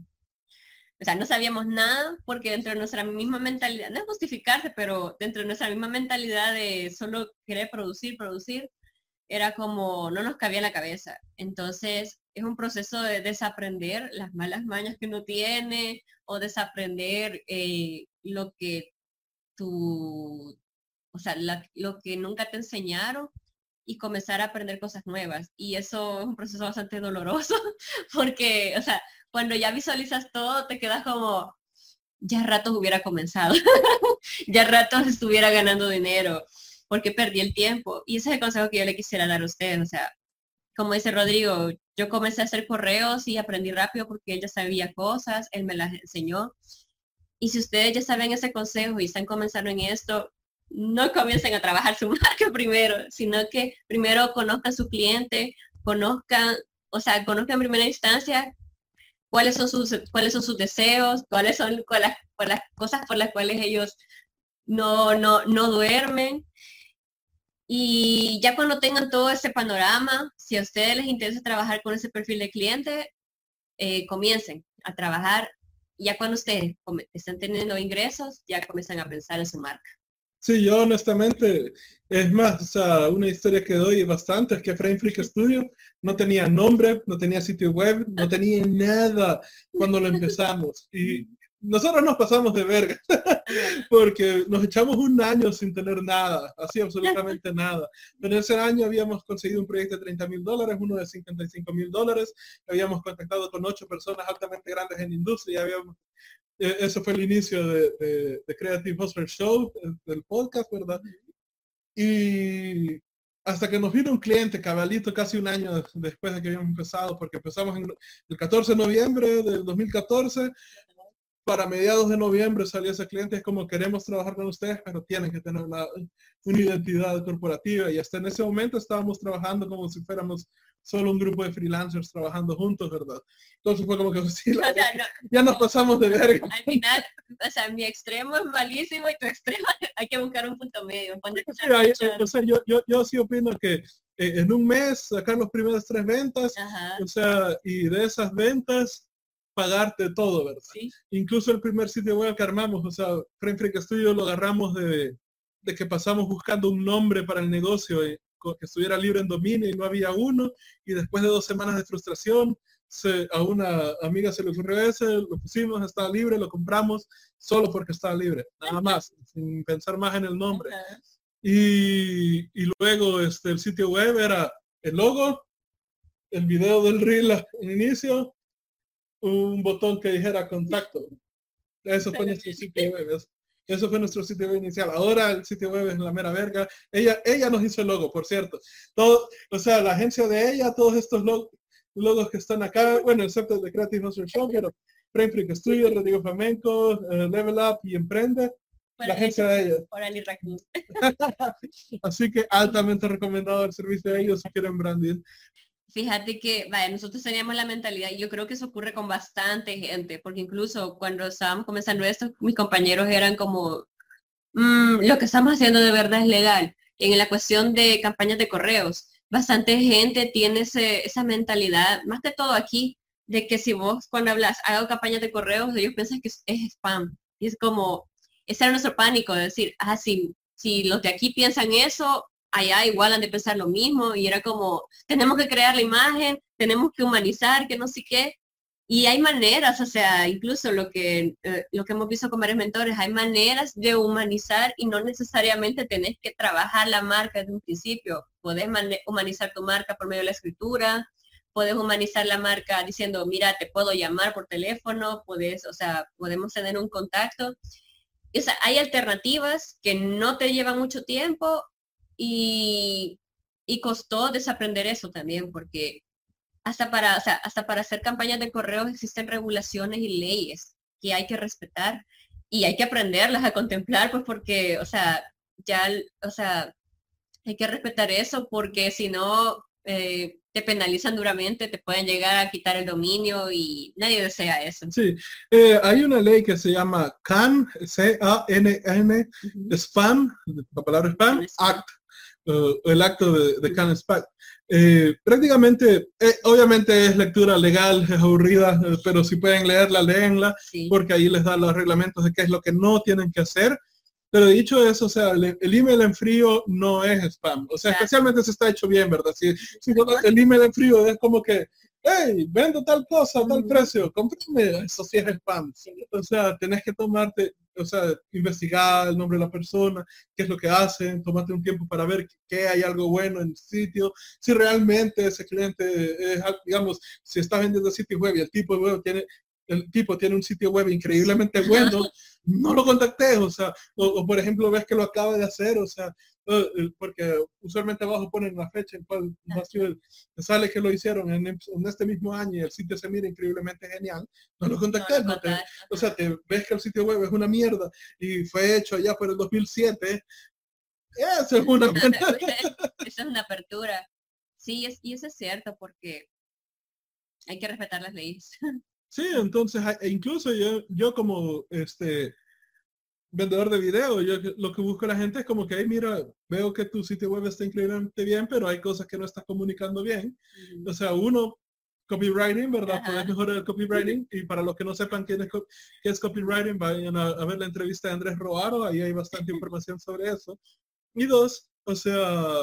Speaker 3: O sea, no sabíamos nada porque dentro de nuestra misma mentalidad, no es justificarse, pero dentro de nuestra misma mentalidad de solo querer producir, producir, era como no nos cabía en la cabeza. Entonces, es un proceso de desaprender las malas mañas que uno tiene o desaprender eh, lo que tu, o sea, lo que nunca te enseñaron y comenzar a aprender cosas nuevas. Y eso es un proceso bastante doloroso porque, o sea, cuando ya visualizas todo, te quedas como, ya ratos hubiera comenzado, ya ratos estuviera ganando dinero, porque perdí el tiempo. Y ese es el consejo que yo le quisiera dar a ustedes. O sea, como dice Rodrigo, yo comencé a hacer correos y aprendí rápido porque él ya sabía cosas, él me las enseñó. Y si ustedes ya saben ese consejo y están comenzando en esto, no comiencen a trabajar su marca primero, sino que primero conozcan su cliente, conozcan, o sea, conozcan en primera instancia cuáles son sus, cuáles son sus deseos, cuáles son las, las cosas por las cuales ellos no, no, no duermen. Y ya cuando tengan todo ese panorama, si a ustedes les interesa trabajar con ese perfil de cliente, eh, comiencen a trabajar. Ya cuando ustedes están teniendo ingresos, ya comienzan a pensar en su marca.
Speaker 2: Sí, yo honestamente, es más, o sea, una historia que doy bastante es que Frame Freak Studio no tenía nombre, no tenía sitio web, no tenía nada cuando lo empezamos. Y nosotros nos pasamos de verga, porque nos echamos un año sin tener nada, así absolutamente nada. Pero ese año habíamos conseguido un proyecto de 30 mil dólares, uno de 55 mil dólares, habíamos contactado con ocho personas altamente grandes en industria, habíamos e, eso fue el inicio de, Creative Hustler Show, del podcast, ¿verdad? Y hasta que nos vino un cliente, cabalito, casi un año después de que habíamos empezado, porque empezamos en el 14 de noviembre del 2014, para mediados de noviembre salió ese cliente, es como queremos trabajar con ustedes, pero tienen que tener una, una identidad corporativa. Y hasta en ese momento estábamos trabajando como si fuéramos solo un grupo de freelancers trabajando juntos, ¿verdad? Entonces fue como que sí, ya nos pasamos de verga.
Speaker 3: Al final, o sea, mi extremo es malísimo y tu extremo hay que buscar un punto medio.
Speaker 2: o sea, yo, yo, yo sí opino que eh, en un mes sacar los primeros tres ventas, o sea, y de esas ventas pagarte todo, ¿verdad? Incluso el primer sitio web que armamos, o sea, Frame Freak Studio lo agarramos de, de que pasamos buscando un nombre para el negocio eh, que estuviera libre en dominio y no había uno, y después de dos semanas de frustración, a una amiga se le ocurrió ese, lo pusimos, estaba libre, lo compramos solo porque estaba libre, nada más, sin pensar más en el nombre. Y, y, luego este, el sitio web era el logo, el video del reel en inicio, un botón que dijera contacto. Eso fue nuestro sitio web. Eso fue nuestro sitio web inicial. Ahora el sitio web es la mera verga. Ella, ella nos hizo el logo, por cierto. Todo, o sea, la agencia de ella, todos estos logos, que están acá, bueno, excepto el de Creative Monster Show, pero Frame Freak Studio, Rodrigo Flamenco, eh, Level Up y Emprende. la agencia de ella. Así que altamente recomendado el servicio de ellos si quieren branding.
Speaker 3: Fíjate que, nosotros teníamos la mentalidad, y yo creo que eso ocurre con bastante gente, porque incluso cuando estábamos comenzando esto, mis compañeros eran como, mm, lo que estamos haciendo de verdad es legal. En la cuestión de campañas de correos, bastante gente tiene esa mentalidad, más que todo aquí, de que si vos cuando hablas, hago campañas de correos, ellos piensan que es, spam. Y es como, ese era nuestro pánico, de decir, ah, si, si los de aquí piensan eso, allá igual han de pensar lo mismo y era como, tenemos que crear la imagen, tenemos que humanizar, que no sé qué. Y hay maneras, o sea, incluso lo que, eh, lo que hemos visto con varios mentores, hay maneras de humanizar y no necesariamente tenés que trabajar la marca desde un principio. Podés humanizar tu marca por medio de la escritura, puedes humanizar la marca diciendo, mira, te puedo llamar por teléfono, puedes, o sea, podemos tener un contacto. O hay alternativas que no te llevan mucho tiempo y, y costó desaprender eso también, porque hasta para, o sea, hasta para hacer campañas de correos existen regulaciones y leyes que hay que respetar y hay que aprenderlas a contemplar, pues porque, o sea, ya, o sea, hay que respetar eso porque si no, eh, te penalizan duramente, te pueden llegar a quitar el dominio y nadie desea eso.
Speaker 2: Sí, eh, hay una ley que se llama CAN, C-A-N-N, Spam, la palabra Spam, Act, uh, el acto de, de CAN Spam. Eh, prácticamente, obviamente es lectura legal, es aburrida, pero si pueden leerla, léenla, porque ahí les da los reglamentos de qué es lo que no tienen que hacer pero dicho eso, o sea, el, email en frío no es spam. O sea, especialmente si está hecho bien, ¿verdad? Si, si el email en frío es como que, hey, vendo tal cosa, tal precio, cómprame, eso sí es spam. O sea, tenés que tomarte, o sea, investigar el nombre de la persona, qué es lo que hacen, tomarte un tiempo para ver que hay algo bueno en el sitio, si realmente ese cliente es, digamos, si está vendiendo sitio web y el tipo de web tiene el tipo tiene un sitio web increíblemente bueno, no lo contacté, o sea, o, por ejemplo ves que lo acaba de hacer, o sea, porque usualmente abajo ponen la fecha en cual sale que lo hicieron en, este mismo año y el sitio se mira increíblemente genial, no lo contacté, o sea, te ves que el sitio web es una mierda y fue hecho allá por el 2007, eso es una
Speaker 3: Eso es una apertura. Sí, y eso es cierto porque hay que respetar las leyes.
Speaker 2: Sí, entonces e incluso yo, yo como este vendedor de video, yo lo que busco a la gente es como que, mira, veo que tu sitio web está increíblemente bien, pero hay cosas que no estás comunicando bien. O sea, uno, copywriting, ¿verdad? Puedes mejorar el copywriting. Y para los que no sepan quién es, qué es copywriting, vayan a, a, ver la entrevista de Andrés Roaro, ahí hay bastante información sobre eso. Y dos, o sea,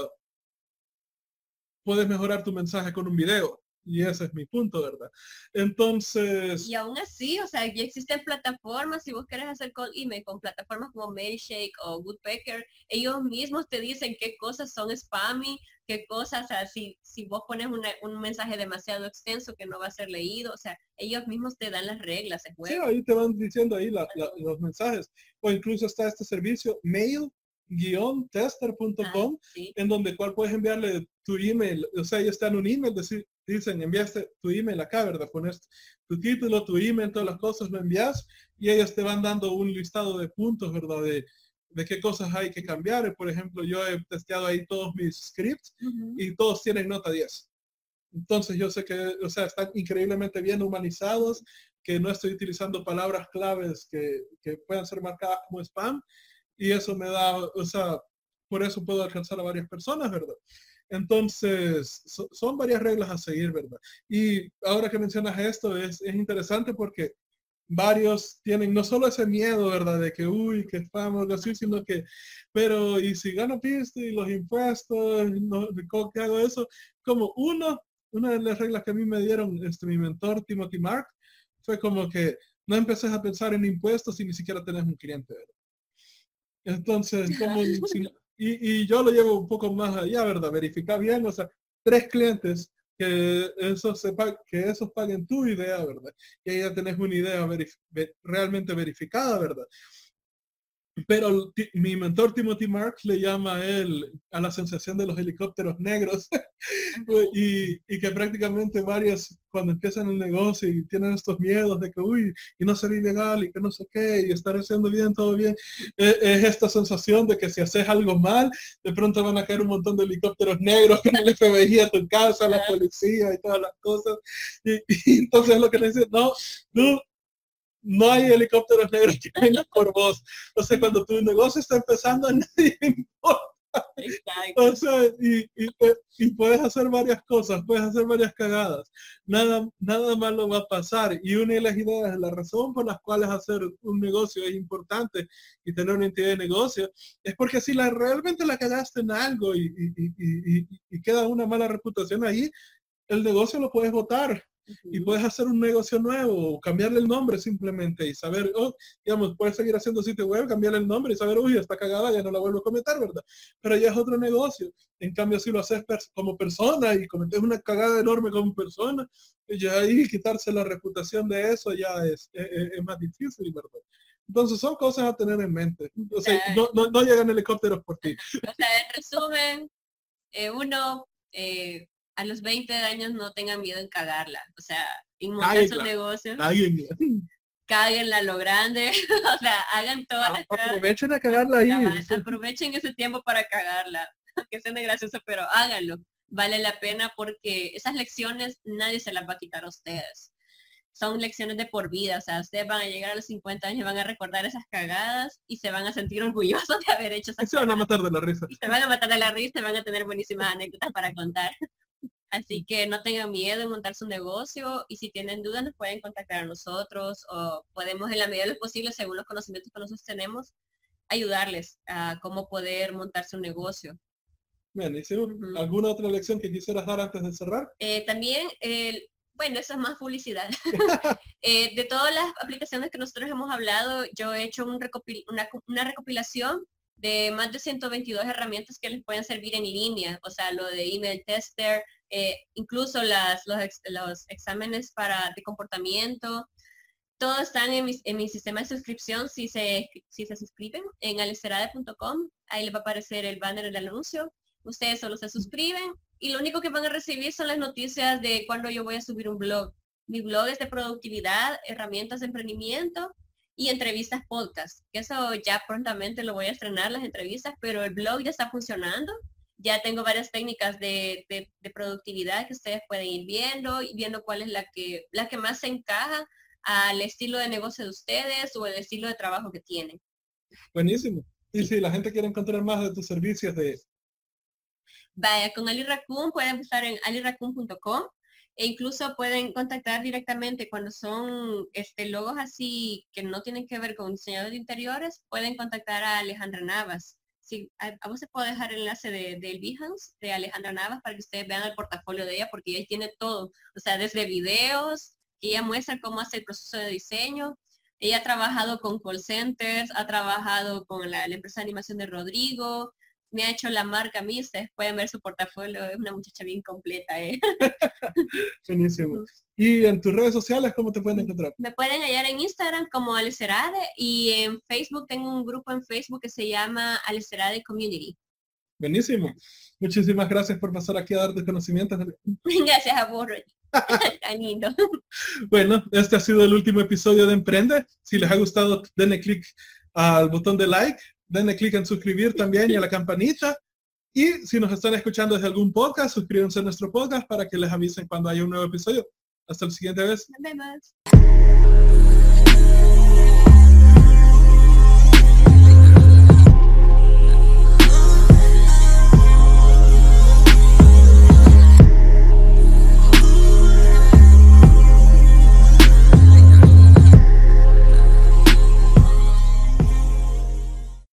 Speaker 2: puedes mejorar tu mensaje con un video. Y ese es mi punto, ¿verdad? Entonces...
Speaker 3: Y aún así, o sea, ya existen plataformas, si vos querés hacer con email, con plataformas como Mailshake o Woodpecker, ellos mismos te dicen qué cosas son spammy, qué cosas, o sea, si, si vos pones un mensaje demasiado extenso que no va a ser leído, o sea, ellos mismos te dan las reglas.
Speaker 2: Sí, ahí te van diciendo ahí los mensajes. O incluso está este servicio, Mail tester.com en donde cual puedes enviarle tu email, o sea, ellos están un email, decir, dicen, enviaste tu email acá, ¿verdad? Pones tu título, tu email, todas las cosas, lo envías y ellos te van dando un listado de puntos, ¿verdad? De, de qué cosas hay que cambiar. Por ejemplo, yo he testeado ahí todos mis scripts y todos tienen nota 10. Entonces yo sé que, o sea, están increíblemente bien humanizados, que no estoy utilizando palabras claves que, que puedan ser marcadas como spam y eso me da, o sea, por eso puedo alcanzar a varias personas, ¿verdad? Entonces, son varias reglas a seguir, ¿verdad? Y ahora que mencionas esto, es, es, interesante porque varios tienen no solo ese miedo, ¿verdad? De que, uy, que estamos así, sino que, pero, y si gano pista y los impuestos, no, ¿cómo que hago eso? Como uno, una de las reglas que a mí me dieron este, mi mentor, Timothy Mark, fue como que no empeces a pensar en impuestos y ni siquiera tenés un cliente, ¿verdad? Entonces, como, y, yo lo llevo un poco más allá, ¿verdad? Verificar bien, o sea, tres clientes que esos, que esos paguen tu idea, ¿verdad? Y ahí ya tenés una idea realmente verificada, ¿verdad? Pero mi mentor Timothy Marks le llama a él a la sensación de los helicópteros negros y, que prácticamente varias cuando empiezan el negocio y tienen estos miedos de que uy y no ser ilegal y que no sé qué y estar haciendo bien todo bien e, es, esta sensación de que si haces algo mal de pronto van a caer un montón de helicópteros negros con el FBI a tu casa la policía y todas las cosas. Y, y entonces lo que le dicen no tú no hay helicópteros negros que vengan por vos. O sea, cuando tu negocio está empezando, nadie importa. O sea, y, y, puedes hacer varias cosas, puedes hacer varias cagadas. Nada, nada malo va a pasar. Y una de las ideas, la razón por las cuales hacer un negocio es importante y tener una entidad de negocio, es porque si la, realmente la cagaste en algo y, y queda una mala reputación ahí, el negocio lo puedes votar y puedes hacer un negocio nuevo, cambiarle el nombre simplemente y saber, oh, digamos, puedes seguir haciendo sitio web, cambiarle el nombre y saber, uy, está cagada, ya no la vuelvo a cometer, ¿verdad? Pero ya es otro negocio. En cambio, si lo haces como persona y cometes una cagada enorme como persona, ya ahí quitarse la reputación de eso ya es, es, más difícil, ¿verdad? Entonces son cosas a tener en mente. O sea, no, no, no, llegan helicópteros por ti.
Speaker 3: O sea, en resumen, eh, uno, eh, a los 20 años no tengan miedo en cagarla. O sea, en montar su negocio. Cáguenla lo grande. o sea, hagan todas
Speaker 2: Aprovechen a cagarla ahí.
Speaker 3: Aprovechen ese tiempo para cagarla. Que sea gracioso, pero háganlo. Vale la pena porque esas lecciones nadie se las va a quitar a ustedes. Son lecciones de por vida, o sea, ustedes van a llegar a los 50 años y van a recordar esas cagadas y se van a sentir orgullosos de haber hecho esas
Speaker 2: Se van a matar de la risa.
Speaker 3: se van a matar de la risa y van a tener buenísimas anécdotas para contar. Así que no tengan miedo en montar su negocio y si tienen dudas nos pueden contactar a nosotros o podemos en la medida de lo posible, según los conocimientos que nosotros tenemos, ayudarles a cómo poder montar su negocio.
Speaker 2: Bien, ¿alguna otra lección que quisieras dar antes de cerrar?
Speaker 3: Eh, también, bueno, eso es más publicidad. Eh, de todas las aplicaciones que nosotros hemos hablado, yo he hecho una, una recopilación de más de 122 herramientas que les pueden servir en línea, o sea, lo de email tester, eh, incluso las, los, exámenes para de comportamiento, todos están en mi, en mi, sistema de suscripción si se, si se suscriben en alicerade.com. Ahí les va a aparecer el banner del anuncio. Ustedes solo se suscriben y lo único que van a recibir son las noticias de cuando yo voy a subir un blog. Mi blog es de productividad, herramientas de emprendimiento y entrevistas podcast. Eso ya prontamente lo voy a estrenar las entrevistas, pero el blog ya está funcionando ya tengo varias técnicas de, productividad que ustedes pueden ir viendo y viendo cuál es la que, la que más se encaja al estilo de negocio de ustedes o el estilo de trabajo que tienen.
Speaker 2: Buenísimo. Y si la gente quiere encontrar más de tus servicios de...
Speaker 3: Vaya, con Ali pueden buscar en aliraccoon.com e incluso pueden contactar directamente cuando son este, logos así que no tienen que ver con diseñador de interiores, pueden contactar a Alejandra Navas sí, a, vos se puede dejar el enlace de, del Behance de Alejandra Navas para que ustedes vean el portafolio de ella porque ella tiene todo, o sea, desde videos, que ella muestra cómo hace el proceso de diseño. Ella ha trabajado con call centers, ha trabajado con la, empresa de animación de Rodrigo, me ha hecho la marca a mí, ustedes pueden ver su portafolio, es una muchacha bien completa. ¿eh?
Speaker 2: Buenísimo. Y en tus redes sociales, ¿cómo te pueden encontrar?
Speaker 3: Me pueden hallar en Instagram como Alecerade y en Facebook tengo un grupo en Facebook que se llama Alecerade Community.
Speaker 2: Buenísimo. Muchísimas gracias por pasar aquí a darte conocimientos.
Speaker 3: Gracias a vos,
Speaker 2: Bueno, este ha sido el último episodio de Emprende. Si les ha gustado, denle clic al botón de like, denle clic en suscribir también y a la campanita. Y si nos están escuchando desde algún podcast, suscríbanse a nuestro podcast para que les avisen cuando haya un nuevo episodio. Hasta la siguiente vez.
Speaker 3: Nos vemos.